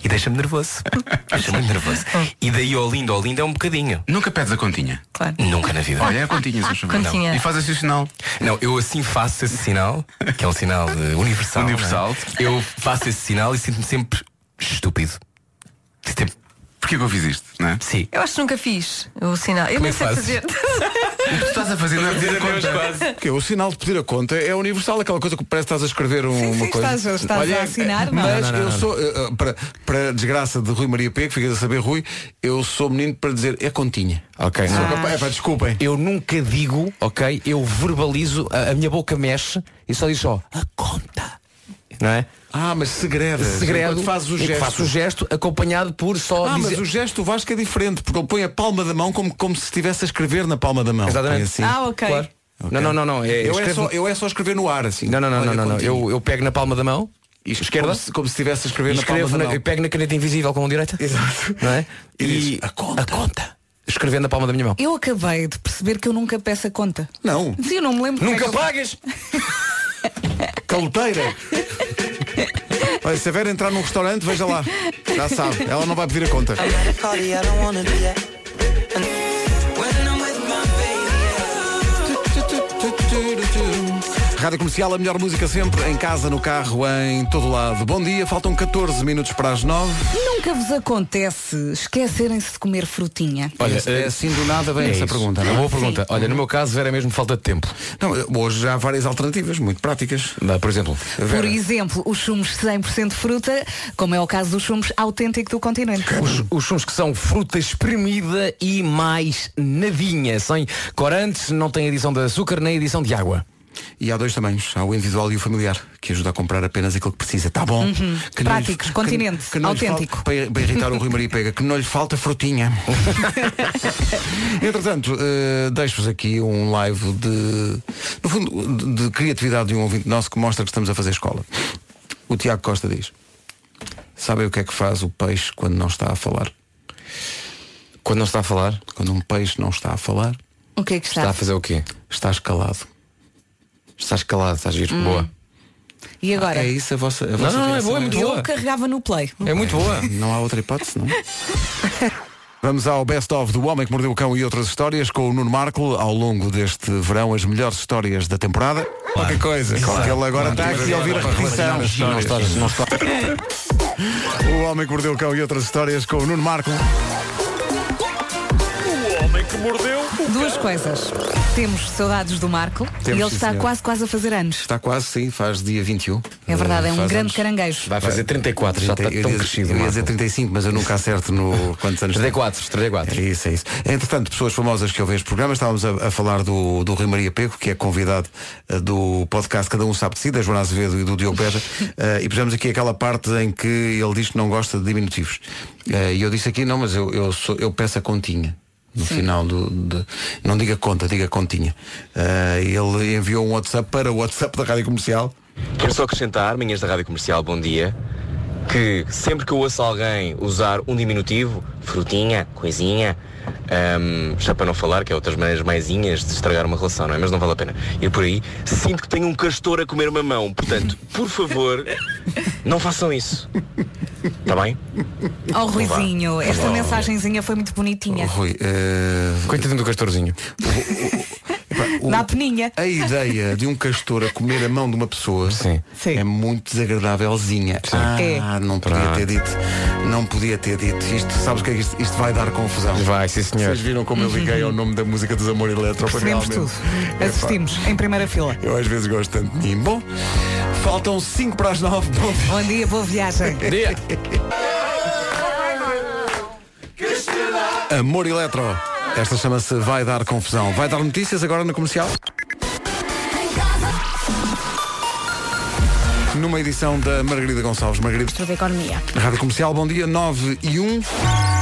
E deixa-me nervoso. Deixa-me nervoso. E daí ao lindo, ao lindo é um bocadinho. Nunca pedes a continha. Claro. Nunca na vida. Olha, a continha, se favor. Continha. E faz esse sinal. Não, eu assim faço esse sinal, que é um sinal de universal. Universal. não é? Eu faço esse sinal e sinto-me sempre estúpido. Sempre... Porquê que eu fiz isto? Não é? Sim. Eu acho que nunca fiz o sinal. Eu Como nem é que sei fazes? fazer. O que tu estás a fazer não é pedir a conta. Porque o sinal de pedir a conta é universal, aquela coisa que parece que estás a escrever um- Sim, uma sim, coisa. estás- estás a assinar, não. Mas Não, não, eu não, não. sou, eh, eh, para, para a desgraça de Rui Maria Pego, ficas a saber, Rui, eu sou menino para dizer é continha. Ok, Sou capaz- é, pá, desculpem. Eu nunca digo, ok? Eu verbalizo, a, a minha boca mexe e só diz só a conta. Não é? Ah, mas segredo. Segredo. fazes o que gesto. Faço o gesto acompanhado por só Ah, dizer. mas o gesto do Vasco é diferente, porque ele põe a palma da mão como, como se estivesse a escrever na palma da mão. Exatamente. É assim. Ah, ok. Claro. Não, não, não, não. É, Eu, é escrevo- só, eu é só escrever no ar, assim. Não, não, não, Olha, não, não, não. Eu, eu pego na palma da mão, esquerda, Como se, como se estivesse a escrever e na palma escrevo da na, mão. eu pego na caneta invisível com a direita. Exato. Não é? E diz, a conta. A conta. Escrevendo na palma da minha mão. Eu acabei de perceber que eu nunca peço a conta. Não. Sim, eu não me lembro. é Nunca eu- pagas! Caloteira. Olha, se a Vera entrar num restaurante, veja lá. Já sabe, ela não vai pedir a conta. Rádio Comercial, a melhor música sempre, em casa, no carro, em todo lado. Bom dia, faltam 14 minutos para as 9. Nunca vos acontece esquecerem-se de comer frutinha? Olha, É assim do nada vem essa isso. pergunta, não é? Boa pergunta. Olha, no meu caso era mesmo falta de tempo. Não, hoje já há várias alternativas, muito práticas. Por exemplo, Por exemplo, os chumos 100% fruta, como é o caso dos chumos autêntico do continente. Os, os sumos que são fruta espremida e mais nadinha, sem corantes, não tem adição de açúcar nem adição de água. E há dois tamanhos, há o individual e o familiar, que ajuda a comprar apenas aquilo que precisa. Tá bom? Uhum. Que lhe- Práticos, que- continente, que não lhe autêntico. falte- para, para irritar o Rui Maria Pega, que não lhe falta frutinha. Entretanto, eh, deixo-vos aqui um live de, no fundo, de, de criatividade de um ouvinte nosso que mostra que estamos a fazer escola. O Tiago Costa diz, sabem o que é que faz o peixe quando não está a falar? Quando não está a falar? Quando um peixe não está a falar, O que é que está? Está a fazer o quê? está escalado. Estás calado, estás giro. Hum. Boa. E agora? É isso a vossa, a Não, vossa não, é reação boa, é muito Eu boa. carregava no play. É muito boa. Não há outra hipótese, não? Vamos ao Best of do Homem que Mordeu o Cão e outras histórias com o Nuno Marco ao longo deste verão, as melhores histórias da temporada. Qualquer coisa, porque ele agora está aqui a ouvir a repetição. Não não. O Homem que Mordeu o Cão e outras histórias com o Nuno Marco. O homem que mordeu Duas coisas. Temos saudades do Marco Temos, e ele sim, está senhor. quase, quase a fazer anos. Está quase, sim, faz dia 21. É verdade, é um faz grande anos. caranguejo. Vai fazer 34, já está Eu tão crescido. Eu ia Marco. dizer 35, mas eu nunca acerto no quantos anos tem. 34, 34. É isso, é isso. Entretanto, pessoas famosas que ouvem este programa, estávamos a, a falar do, do Rui Maria Pego, que é convidado eh, do podcast Cada Um Sabe de Si, da Joana Azevedo e do Diogo Beja, eh, e pusemos aqui aquela parte em que ele diz que não gosta de diminutivos. Eh, e eu disse aqui, não, mas eu, eu, sou- eu peço a continha. No final do. de- não diga conta, diga continha. Eh, ele enviou um WhatsApp para o WhatsApp da Rádio Comercial. Quero só acrescentar, minhas da Rádio Comercial, bom dia, que sempre que eu ouço alguém usar um diminutivo, frutinha, coisinha, ahm, já para não falar que é outras maneiras maisinhas de estragar uma relação, não é? Mas não vale a pena ir por aí. Sinto que tenho um castor a comer uma mão, portanto, por favor, não façam isso. Está bem? Oh Ruizinho, esta mensagenzinha foi muito bonitinha. Rui, eh, Coitadinho do castorzinho. O- Na peninha. A ideia de um castor a comer a mão de uma pessoa Sim. é muito desagradávelzinha. Ah, É. não podia Pronto. ter dito. Não podia ter dito. Isto, sabes o que é que isto, isto vai dar confusão. Vai, sim senhor. Vocês viram como eu liguei ao nome da música dos Amor Eletro? Percebemos tudo. Assistimos em primeira fila. Eu às vezes gosto tanto de mim. Bom, faltam 5 para as 9. Bom, Bom dia, boa viagem. Dia. Amor Eletro. Esta chama-se Vai Dar Confusão. Vai dar notícias agora no comercial? Numa edição da Margarida Gonçalves. Margarida, da Economia. Rádio Comercial, bom dia, 9 e 1.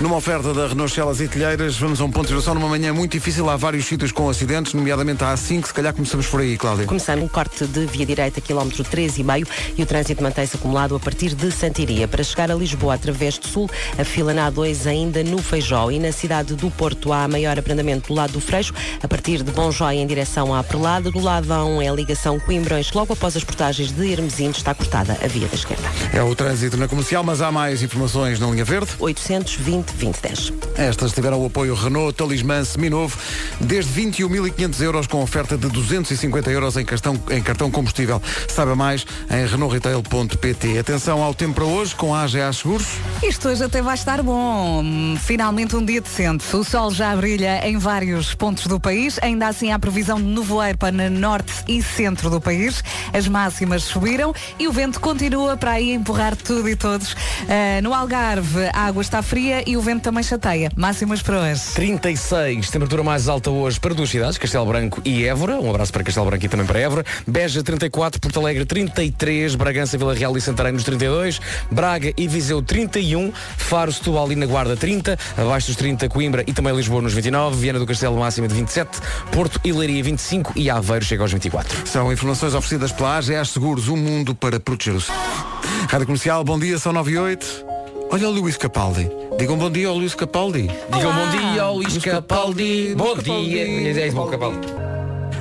Numa oferta da Renault Celas e Telheiras, vamos a um ponto de situação numa manhã muito difícil. Há vários sítios com acidentes, nomeadamente a A5. Se calhar começamos por aí, Cláudia. Começando um corte de via direita, quilómetro 13,5 e o trânsito mantém-se acumulado a partir de Santiria. Para chegar a Lisboa através do Sul, a fila na A2 ainda no Feijó e na cidade do Porto há maior abrandamento do lado do Freixo, a partir de Bom em direção à Prelada. Do lado A1 é a ligação Coimbrões. Logo após as portagens de Hermesino está cortada a via da esquerda. É o trânsito na comercial, mas há mais informações na linha verde. 820 2010. Estas tiveram o apoio Renault Talismã Seminovo, desde 21.500 euros com oferta de 250 euros em cartão, em cartão combustível. Saiba mais em renaultretail.pt. Atenção ao tempo para hoje com a AGA Seguros. Isto hoje até vai estar bom. Finalmente um dia decente. O sol já brilha em vários pontos do país. Ainda assim há previsão de nevoeiro para no norte e centro do país. As máximas subiram e o vento continua para aí empurrar tudo e todos. Ah, no Algarve a água está fria e o vento também chateia. Máximas para hoje. 36, temperatura mais alta hoje para duas cidades, Castelo Branco e Évora. Um abraço para Castelo Branco e também para Évora. Beja 34, Porto Alegre 33, Bragança, Vila Real e Santarém nos 32, Braga e Viseu 31, Faro, Setúbal e na Guarda 30, abaixo dos 30 Coimbra e também Lisboa nos 29, Viana do Castelo máxima de 27, Porto e Leiria 25 e Aveiro chega aos 24. São informações oferecidas pela AGA Seguros, um mundo para proteger o seu. Rádio Comercial, bom dia, são 9 e 8. Olha o Luís Capaldi. Digam bom dia ao Luís Capaldi. Digam bom dia ao Luís Capaldi. Bom dia. É bom Capaldi.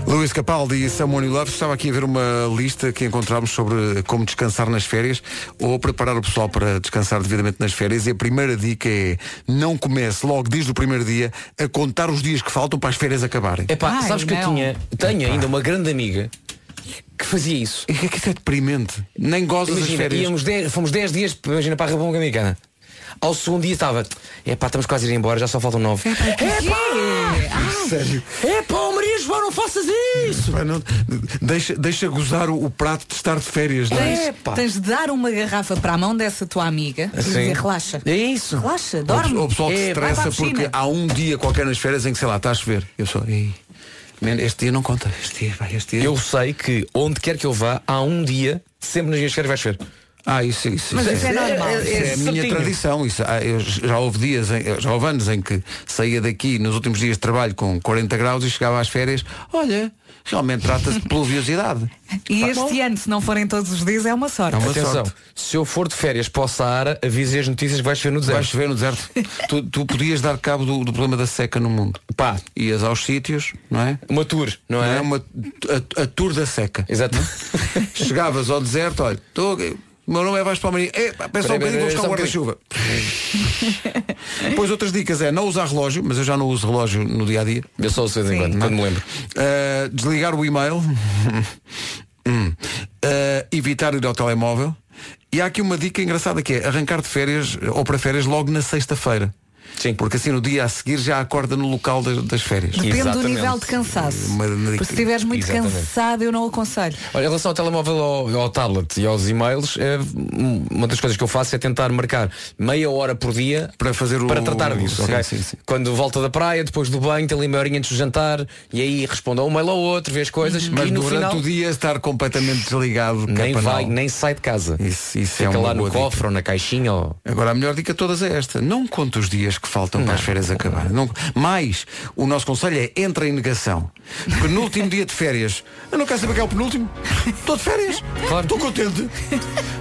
Luís Capaldi e Someone You Love Estava aqui a ver uma lista que encontramos sobre como descansar nas férias ou preparar o pessoal para descansar devidamente nas férias e a primeira dica é não comece logo desde o primeiro dia a contar os dias que faltam para as férias acabarem. Epá, Ai, sabes que eu tinha, tenho ainda uma grande amiga que fazia isso. E que é que isso é deprimente? Nem gozas das férias. 10, fomos 10 dias, imagina, para a República Dominicana. Ao segundo dia estava, é pá, estamos quase a ir embora, já só faltam 9. Sério. É pá, Maria João, não faças isso! Pá, não- deixa, deixa gozar o, o prato de estar de férias, não é? Tens, tens de dar uma garrafa para a mão dessa tua amiga e Sim. dizer relaxa. É isso. Relaxa, dorme. o pessoal que se É, vai para a estressa porque há um dia qualquer nas férias em que, sei lá, está a chover. Eu só, "Ei, este dia não conta. Este dia, vai, este dia. Eu sei que onde quer que eu vá, há um dia, sempre nas minhas férias vai chover. Ah, isso, isso, Mas isso é normal. Isso é, a minha tradição. Isso, ah, eu já houve dias, em- já houve anos em que saía daqui nos últimos dias de trabalho com 40 graus e chegava às férias. Olha, realmente trata-se de pluviosidade. E Tá este ano, se não forem todos os dias, é uma sorte. É uma Atenção, sorte. se eu for de férias para o Saara, avise as notícias que vais chover no deserto. Vais chover no deserto. tu, tu podias dar cabo do, do problema da seca no mundo. Pá, Ias aos sítios, não é? uma tour, não é? Uma, a, a tour da seca. Exato. Chegavas ao deserto, olha, estou. O meu nome é Vasco Palmeirinho. É, só um bocadinho, vou buscar um guarda-chuva. Depois outras dicas é não usar relógio, mas eu já não uso relógio no dia a dia. Eu só uso de quando, quando me lembro. Uh, desligar o e-mail. Hum. Uh, evitar ir ao telemóvel. E há aqui uma dica engraçada que é arrancar de férias ou para férias logo na sexta-feira. Sim. Porque assim no dia a seguir já acorda no local das, das férias. Depende do Exatamente. nível de cansaço. Uma- Porque se estiveres muito Exatamente. cansado, eu não aconselho. Olha, em relação ao telemóvel, ao, ao tablet e aos e-mails, é, uma das coisas que eu faço é tentar marcar meia hora por dia Para fazer o- para tratar disso. sim, ok? sim, sim. Quando volta da praia, depois do banho, tem ali meia horinha antes do jantar e aí responde a um mail ao outro, vê as coisas Mas e no durante final o dia estar completamente desligado. é nem vai, não- nem sai de casa. Isso, isso Fica é uma lá no dica. cofre ou na caixinha ou... Agora a melhor dica de todas é esta. Não conte os dias que faltam para as férias acabar. Não, mais, o nosso conselho é entra em negação. Porque no último dia de férias, eu não quero saber que é o penúltimo. Estou de férias. Claro. Estou contente.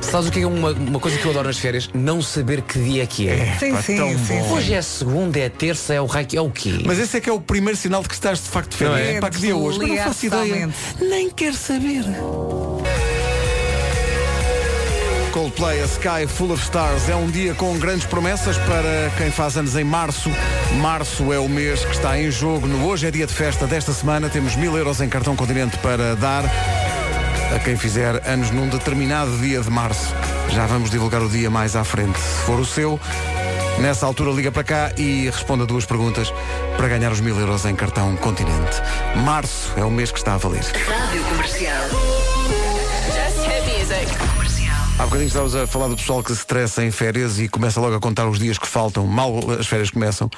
Sabes o que é uma, uma coisa que eu adoro nas férias? Não saber que dia é que é. Sim, pá, sim, tão sim, bom. Hoje é segunda, é terça, é o raio, é o quê? Mas esse é que é o primeiro sinal de que estás de facto de férias. Não é? Para que dia é hoje? Mas não faço ideia. Nem quero saber. Coldplay, a Sky Full of Stars é um dia com grandes promessas para quem faz anos em março. Março é o mês que está em jogo. No Hoje é dia de festa desta semana. Temos mil euros em cartão continente para dar a quem fizer anos num determinado dia de março. Já vamos divulgar o dia mais à frente. Se for o seu, nessa altura liga para cá e responda duas perguntas para ganhar os mil euros em cartão continente. Março é o mês que está a valer. Rádio Comercial. Há bocadinho estávamos a falar do pessoal que se estressa em férias e começa logo a contar os dias que faltam, mal as férias começam.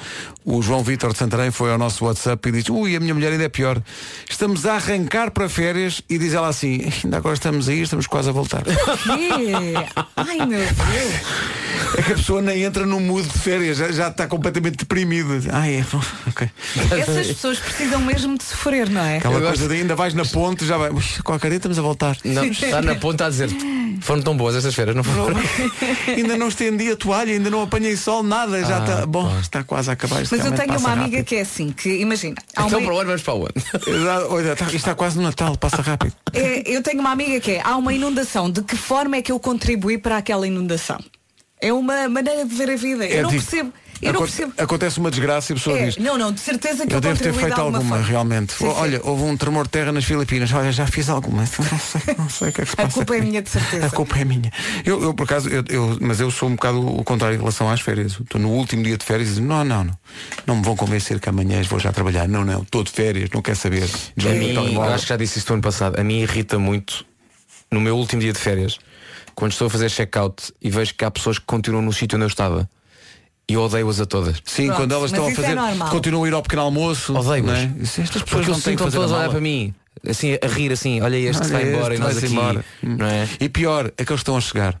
O João Vitor de Santarém foi ao nosso WhatsApp e disse, ui, a minha mulher ainda é pior. Estamos a arrancar para férias e diz ela assim, ainda agora estamos aí, estamos quase a voltar. Quê? Ai meu Deus. É que a pessoa nem entra no mood de férias, já, já está completamente deprimida. Ah, é, ok. Essas pessoas precisam mesmo de sofrer, não é? Aquela Eu coisa gosto- de ainda vais na ponte, já vai. "Ui, Qualquer dia estamos a voltar. Não, está na ponta a dizer foram tão boas estas férias, não foram? ainda não estendi a toalha, ainda não apanhei sol, nada, já Ah, está. Bom, está quase a acabar. isto Mas eu tenho uma amiga rápido. que é assim, que imagina, Então uma- para o ano vamos para o ano. Olha, está, isto está quase no Natal, passa rápido. É, eu tenho uma amiga que é, há uma inundação, de que forma é que eu contribuí para aquela inundação? É uma maneira de ver a vida. Eu É não percebo. Aconte- percebo. Acontece uma desgraça e a pessoa É, diz. não, não, de certeza que eu, Eu devo ter feito alguma, realmente. Sim, sim. Olha, houve um tremor de terra nas Filipinas. Olha, já fiz alguma. Não sei, não sei o que é que se A passa culpa é minha, de certeza. A culpa é minha. Eu, eu por acaso, eu, eu- mas eu sou um bocado o contrário em relação às férias. Estou no último dia de férias e digo, não, não, não. Não me vão convencer que amanhã vou já trabalhar. Não, não, estou de férias, não quero saber. A mim, eu acho que já disse isso no ano passado. A mim irrita muito no meu último dia de férias, quando estou a fazer check-out e vejo que há pessoas que continuam no sítio onde eu estava. E eu odeio-as a todas. Sim, Pronto, quando elas mas estão a isso é fazer. normal. continuam a ir ao pequeno almoço. Odeio-as. não é? Isso, Estas pessoas Porque não eles têm que estão fazer todas a a olhar mala. para mim, assim, a rir assim, olha este que Olha vai embora este, e nós vai-se aqui. embora. Não é? E pior, é que eles estão a chegar.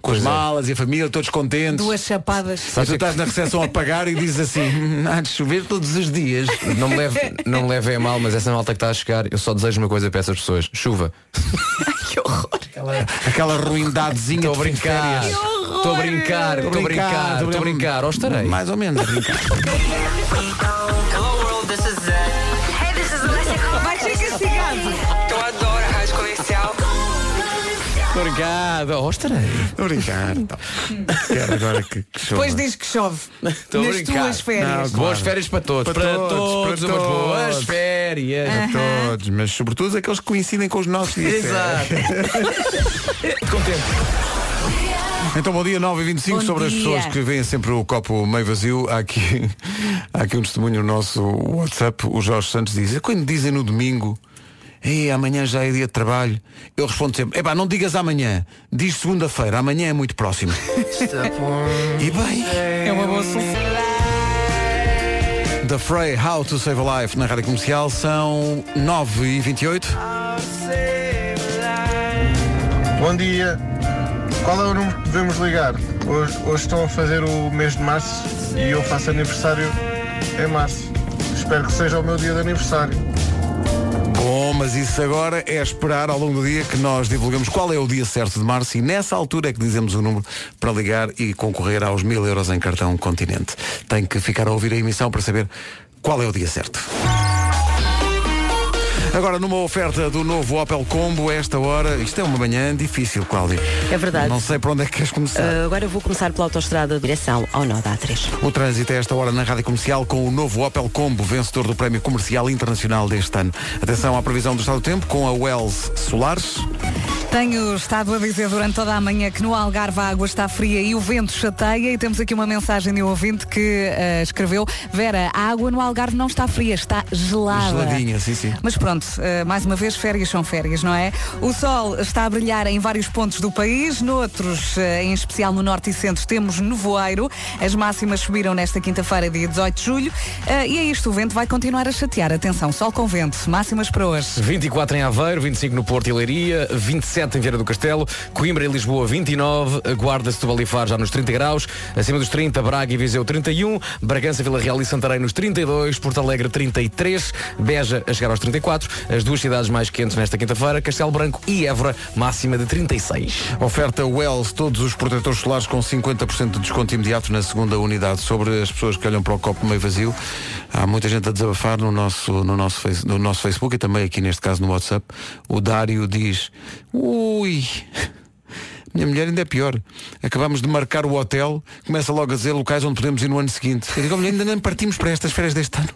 Com Pois as é. malas e a família, todos contentes. Duas chapadas. E tu estás na recepção a pagar e dizes assim, "Hum, há de chover todos os dias. Não me, leve, não me leve a mal, mas essa malta que está a chegar, eu só desejo uma coisa para essas pessoas: chuva. Que horror. Aquela ruindadezinha Estou a de fim de brincar. férias. Estou a brincar, estou a brincar, estou a brincar. Ou estarei. Mais ou menos a brincar. Hello world, this is Zed. Hey, this is Alessia Vai ser castigado. Eu adoro a rádio comercial. Obrigado, oh. Obrigado. Quero agora que, que chove. Depois diz que chove. Estou Nas brincando. tuas férias. Não, claro. Boas férias para todos. Para, para todos, para todos. boas férias. Para uh -huh. todos, mas sobretudo aqueles que coincidem com os nossos dias. Exato. Contente. Então, bom dia, 9 e 25 Bom sobre as dia. pessoas que veem sempre o copo meio vazio. Há aqui, há aqui um testemunho no nosso WhatsApp. O Jorge Santos diz: quando dizem no domingo, Ei, amanhã já é dia de trabalho, eu respondo sempre: epá, não digas amanhã, diz segunda-feira, amanhã é muito próximo. e bem, É uma boa solução. The Fray How to Save a Life na rádio comercial são 9 e 28 Bom dia. Qual é o número que devemos ligar? Hoje, hoje estão a fazer o mês de março e eu faço aniversário em março. Espero que seja o meu dia de aniversário. Bom, mas isso agora é esperar ao longo do dia que nós divulgamos qual é o dia certo de março e nessa altura é que dizemos o número para ligar e concorrer aos mil euros em cartão continente. Tem que ficar a ouvir a emissão para saber qual é o dia certo. Agora, numa oferta do novo Opel Combo, esta hora, isto é uma manhã difícil, Cláudio. É verdade. Não sei para onde é que queres começar. Uh, agora eu vou começar pela autostrada direção ao nó da A3. O trânsito é esta hora na Rádio Comercial com o novo Opel Combo, vencedor do Prémio Comercial Internacional deste ano. Atenção à previsão do estado do tempo com a Wells Solares. Tenho estado a dizer durante toda a manhã que no Algarve a água está fria e o vento chateia e temos aqui uma mensagem de um ouvinte que eh, escreveu Vera, a água no Algarve não está fria, está gelada. Geladinha, sim, sim. Mas pronto, eh, mais uma vez, férias são férias, não é? O sol está a brilhar em vários pontos do país, noutros, eh, em especial no norte e centro, temos nevoeiro. As máximas subiram nesta quinta-feira, dia 18 de julho. E é isto, o vento vai continuar a chatear. Atenção, sol com vento, máximas para hoje. 24 em Aveiro, 25 no Porto e Leiria, 27 em Vieira do Castelo, Coimbra e Lisboa 29, Guarda, Setúbal e Faro já nos 30 graus, acima dos 30 Braga e Viseu 31, Bragança, Vila Real e Santarém nos 32, Porto Alegre 33, Beja a chegar aos 34, as duas cidades mais quentes nesta quinta-feira, Castelo Branco e Évora, máxima de 36. Oferta Wells, todos os protetores solares com 50% de desconto imediato na segunda unidade. Sobre as pessoas que olham para o copo meio vazio, há muita gente a desabafar no nosso, no nosso, no nosso Facebook e também aqui neste caso no WhatsApp. O Dário diz, ui. Minha mulher ainda é pior. Acabamos de marcar o hotel, começa logo a dizer locais onde podemos ir no ano seguinte. Eu digo, "Oh, mulher, ainda nem partimos para estas férias deste ano.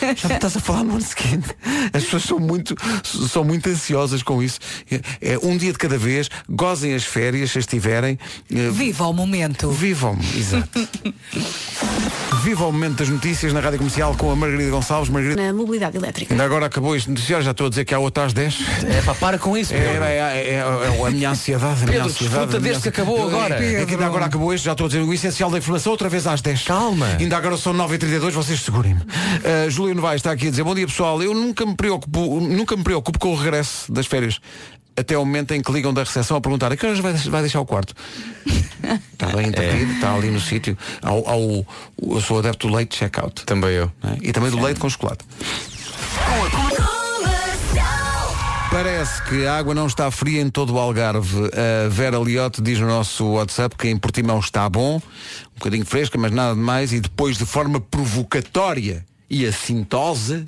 Já me estás a falar no ano seguinte. As pessoas são muito, são muito ansiosas com isso. É, é um dia de cada vez, gozem as férias se as tiverem. Eh, Viva o momento. Vivam, exato. Viva o momento das notícias na Rádio Comercial com a Margarida Gonçalves. Margarida, Na mobilidade elétrica. ainda agora acabou este noticiário, já estou a dizer que há outra às 10. É pá, para com isso, É, é, é, é, é a minha ansiedade. A minha Pedro, ansiedade, desfruta a minha deste que acabou agora. É, é que ainda agora acabou este, já estou a dizer o essencial da informação outra vez às 10. Calma. Ainda agora são 9h32, vocês segurem-me. Uh, Júlio Novaes está aqui a dizer, bom dia pessoal, eu nunca me preocupo, nunca me preocupo com o regresso das férias. Até ao momento em que ligam da recepção a perguntar a que horas vai, vai deixar o quarto? Está bem entretido, está ali no sítio. Ao, ao- eu sou adepto do leite check-out. Também eu. né? E também do leite com chocolate. Parece que a água não está fria em todo o Algarve. A Vera Liotte diz no nosso WhatsApp que em Portimão está bom, um bocadinho fresca, mas nada demais, e depois de forma provocatória e assintosa,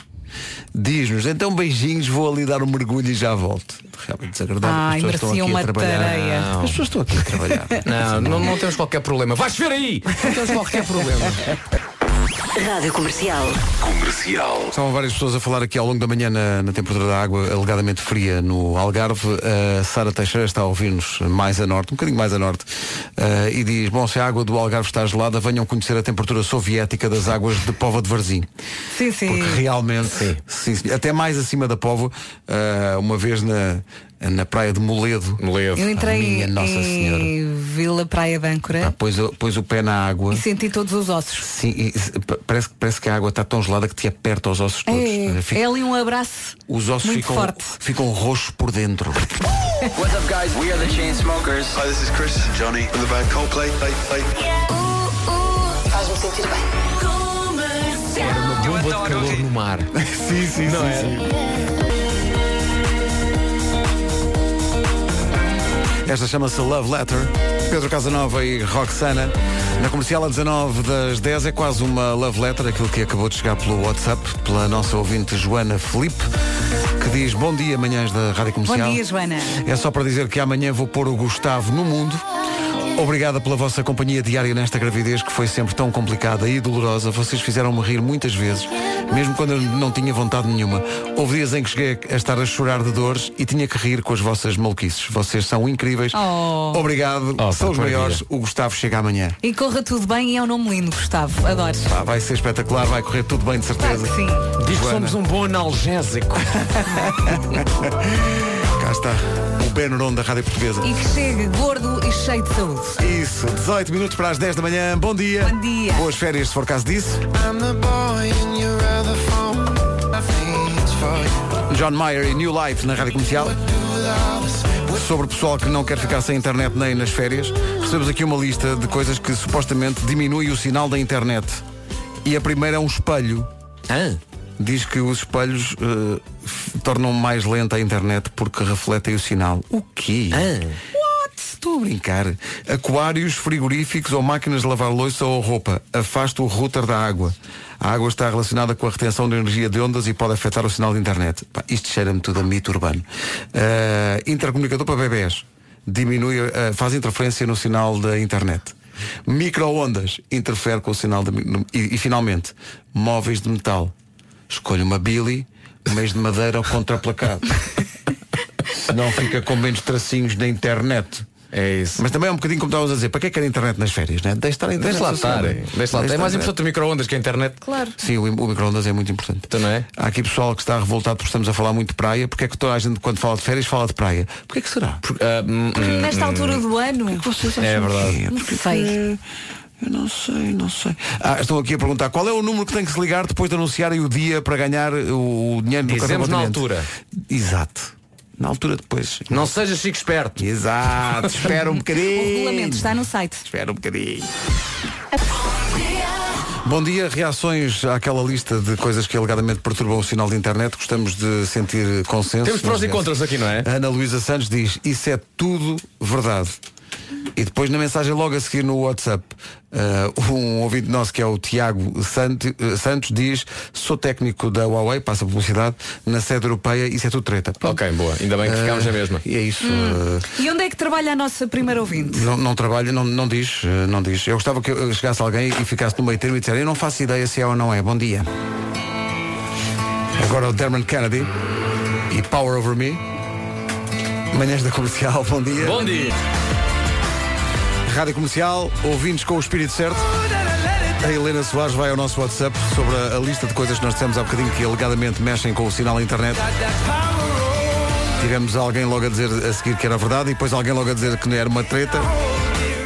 diz-nos, então beijinhos, vou ali dar um mergulho e já volto. Realmente desagradável. Ai, As pessoas estão merecia aqui uma a trabalhar. tareia. As pessoas estão aqui a trabalhar. Não, não, não temos qualquer problema. Vais ver aí! Não temos qualquer problema. Rádio Comercial. Comercial. Estavam várias pessoas a falar aqui ao longo da manhã na, na temperatura da água alegadamente fria no Algarve. A Sara Teixeira está a ouvir-nos mais a norte, um bocadinho mais a norte, eh, e diz, bom, se a água do Algarve está gelada, venham conhecer a temperatura soviética das águas de Póvoa de Varzim. Sim, sim. Porque realmente, sim, sim, até mais acima da Póvoa, eh, uma vez na, na praia de Moledo. Moledo. Eu entrei Minha Nossa em Senhora. Vila Praia de Âncora Pôs, o- pôs o pé na água. e senti todos os ossos. Sim, e parece, que- parece que a água está tão gelada que te aperta os ossos todos. É, Fica- é ali um abraço Os ossos muito ficam, forte. ficam roxos por dentro. What's up, guys? We are the Chainsmokers. Hi, this is Chris Johnny from the band Coldplay. Play, play. Faz-me sentir bem. Era uma bomba de calor no mar. sim, sim, Não sim, é? sim. Esta chama-se Love Letter. Pedro Casanova e Roxana. Na comercial a 19 das 10 é quase uma love letter, aquilo que acabou de chegar pelo WhatsApp, pela nossa ouvinte Joana Felipe, que diz bom dia, manhãs da Rádio Comercial. Bom dia, Joana. É só para dizer que amanhã vou pôr o Gustavo no mundo. Obrigada pela vossa companhia diária nesta gravidez que foi sempre tão complicada e dolorosa. Vocês fizeram-me rir muitas vezes, mesmo quando eu não tinha vontade nenhuma. Houve dias em que cheguei a estar a chorar de dores e tinha que rir com as vossas maluquices. Vocês são incríveis. Oh. Obrigado. Oh, são os maiores. O Gustavo chega amanhã. E corra tudo bem e é um nome lindo, Gustavo. Adoro. Pá, vai ser espetacular, vai correr tudo bem de certeza. Claro que sim. Diz que somos um bom analgésico. Cá está. O Benuron da Rádio Portuguesa. E que chegue gordo e cheio de saúde. Isso, 18 minutos para as 10 da manhã. Bom dia. Bom dia. Boas férias, se for caso disso. John Mayer e New Life na Rádio Comercial. Sobre o pessoal que não quer ficar sem internet nem nas férias, recebemos aqui uma lista de coisas que supostamente diminui o sinal da internet. E a primeira é um espelho. Diz que os espelhos f- tornam mais lenta a internet porque refletem o sinal. O quê? What? Estou a brincar. Aquários, frigoríficos ou máquinas de lavar louça ou roupa. Afasta o router da água. A água está relacionada com a retenção de energia de ondas e pode afetar o sinal de internet. Pá, isto cheira-me tudo a mito urbano. Eh, intercomunicador para bebés. Diminui, eh, faz interferência no sinal da internet. Microondas interfere com o sinal de, e, e finalmente móveis de metal. Escolha uma Billy, meios de madeira ou contraplacado. Senão fica com menos tracinhos na internet. É isso. Mas também é um bocadinho como estavas a dizer, para que é que quer internet nas férias, né? Deixa estar a internet. Deixa lá estar. Deixa lá estar. É mais importante o micro-ondas que a internet. Claro. Sim, o, o microondas é muito importante. Então não é? Há aqui pessoal que está revoltado porque estamos a falar muito de praia. Porque é que toda a gente, quando fala de férias, fala de praia? Porquê que será? Ah, hum, hum, Nesta altura do ano. É verdade. Não sei. Eu não sei, não sei. Ah, estão aqui a perguntar qual é o número que tem que se ligar depois de anunciarem o dia para ganhar o, o dinheiro do Dizemos cartão na altura. Exato. Na altura depois. Não seja chico esperto. Exato. Espera um O bocadinho. regulamento está no site. Espera um bocadinho. Bom dia, reações àquela lista de coisas que alegadamente perturbam o sinal de internet. Gostamos de sentir consenso. Temos prós e contras aqui, não é? Ana Luísa Santos diz, isso é tudo verdade. E depois na mensagem logo a seguir no WhatsApp, uh, um ouvinte nosso que é o Tiago Sant- uh, Santos diz, sou técnico da Huawei, passa publicidade, na sede europeia, isso é tudo treta. Ok, boa. Ainda bem que ficámos na mesma. E é isso. uh, E onde é que trabalha a nossa primeira ouvinte? não, não trabalha, não, não diz, não diz. Eu gostava que eu chegasse alguém e ficasse no meio termo e dissesse, eu não faço ideia se é ou não é. Bom dia. Agora o Dermot Kennedy e Power Over Me. Manhãs da Comercial, bom dia. Bom dia. Rádio Comercial, ouvintes com o espírito certo. A Helena Soares vai ao nosso WhatsApp sobre a, lista de coisas que nós dissemos há bocadinho que alegadamente mexem com o sinal da internet. Tivemos alguém logo a dizer a seguir que era verdade e depois alguém logo a dizer que não era uma treta.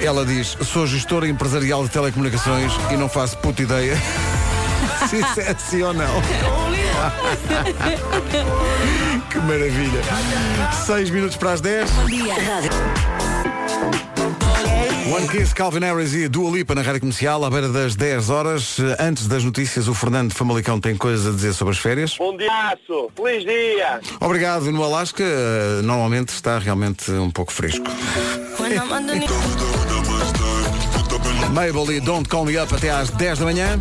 Ela diz, sou gestora empresarial de telecomunicações e não faço puta ideia se isso é assim ou não. que maravilha. Seis minutos para as 10. Bom dia. One Kiss, Calvin Harris e Dua Lipa na Rádio Comercial, à beira das 10 horas. Antes das notícias, o Fernando Famalicão tem coisas a dizer sobre as férias. Bom dia, feliz dia! Obrigado. No Alasca, eh, normalmente está realmente um pouco fresco. Mabel e Don't Call Me Up até às 10 da manhã.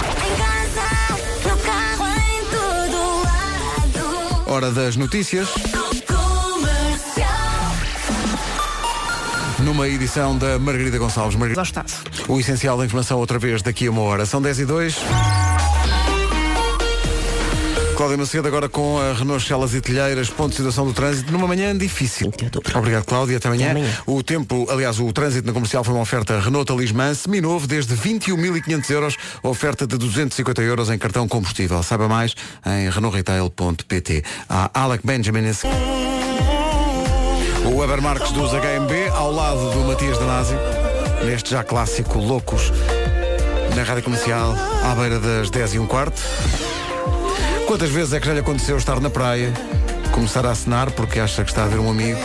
Hora das notícias. Numa edição da Margarida Gonçalves. Margarida. O essencial da informação outra vez daqui a uma hora. São 10 e 2. Cláudia Macedo agora com a Renault Celas e Telheiras, ponto de situação do trânsito, numa manhã difícil. Obrigado, Cláudia. Até amanhã. O tempo, aliás, o trânsito na comercial foi uma oferta Renault Talismã, seminovo, desde 21.500 euros, oferta de 250 euros em cartão combustível. Saiba mais em renaultretail.pt. Há Alec Benjamin. O Weber Marques dos HMB, ao lado do Matias Danasi, neste já clássico Loucos, na rádio comercial, à beira das 10 e um quarto. Quantas vezes é que já lhe aconteceu estar na praia, começar a acenar porque acha que está a ver um amigo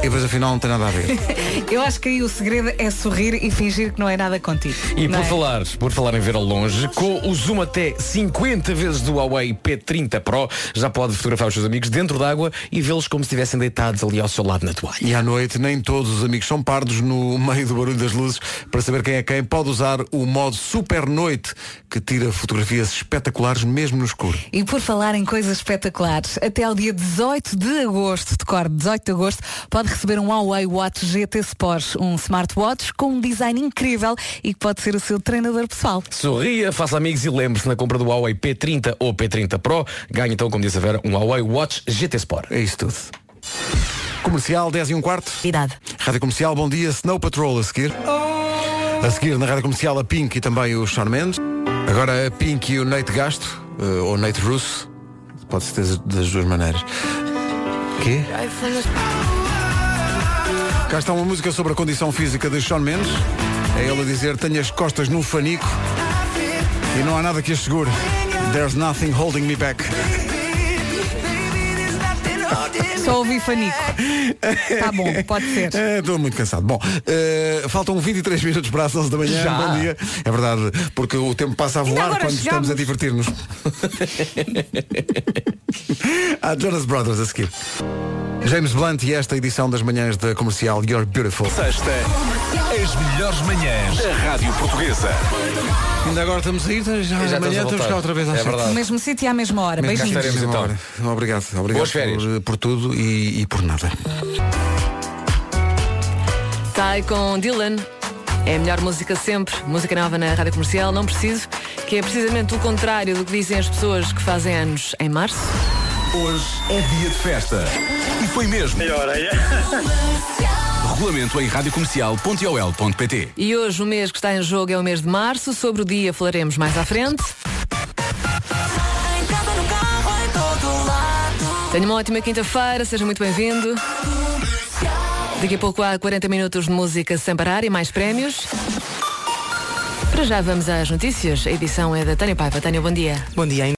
e depois afinal não tem nada a ver. Eu acho que aí o segredo é sorrir e fingir que não é nada contigo. E por é? falar, por falar em ver ao longe, com o zoom até 50 vezes do Huawei P30 Pro, já pode fotografar os seus amigos dentro d'água e vê-los como se estivessem deitados ali ao seu lado na toalha. E à noite nem todos os amigos são pardos no meio do barulho das luzes. Para saber quem é quem, pode usar o modo Super Noite, que tira fotografias espetaculares mesmo no escuro. E por falar em coisas espetaculares, até ao dia 18 de agosto, decorde 18 de agosto, pode receber um Huawei Watch GT Sport, um smartwatch com um design incrível e que pode ser o seu treinador pessoal. Sorria, faça amigos e lembre-se na compra do Huawei P30 ou P30 Pro, ganhe então, como disse a Vera, um Huawei Watch GT Sport. É isso tudo. Comercial 10 e um quarto. Idade. Rádio Comercial, bom dia. Snow Patrol a seguir. A seguir na Rádio Comercial a Pink e também o Sean Mendes. Agora a Pink e o Nate Gasto, eh, ou Nate Russo. Pode ser das- das duas maneiras. Quê? Cá está uma música sobre a condição física de Sean Mendes. É ele a dizer, tenho as costas num fanico e não há nada que as segure. There's nothing holding me back. Só ouvi fanico. Tá bom, pode ser. É, Estou muito cansado. Bom, eh, faltam 23 minutos para as 11 da manhã. Já? Bom dia. É verdade, porque o tempo passa a voar quando chegamos. estamos a divertir-nos. Há Jonas Brothers a seguir. James Blunt e esta edição das manhãs da comercial You're Beautiful. Sexta, as melhores manhãs da Rádio Portuguesa. Ainda agora estamos a ir, já, Já amanhã estamos cá outra vez às É sete. verdade. No mesmo sítio e à mesma hora. Beijinhos. cá estaremos, então. então. Obrigado, obrigado Boas férias. Por, por tudo e, e por nada. Sai com Dylan. É a melhor música sempre. Música nova na rádio comercial. Não preciso. Que é precisamente o contrário do que dizem as pessoas que fazem anos em março. Hoje é dia de festa. E foi mesmo. Regulamento em radiocomercial.ol.pt E hoje o mês que está em jogo é o mês de março. Sobre o dia falaremos mais à frente. Tenha uma ótima quinta-feira, seja muito bem-vindo. Daqui a pouco há 40 minutos de música sem parar e mais prémios. Para já vamos às notícias. A edição é da Tânia Paiva. Tânia, bom dia. Bom dia.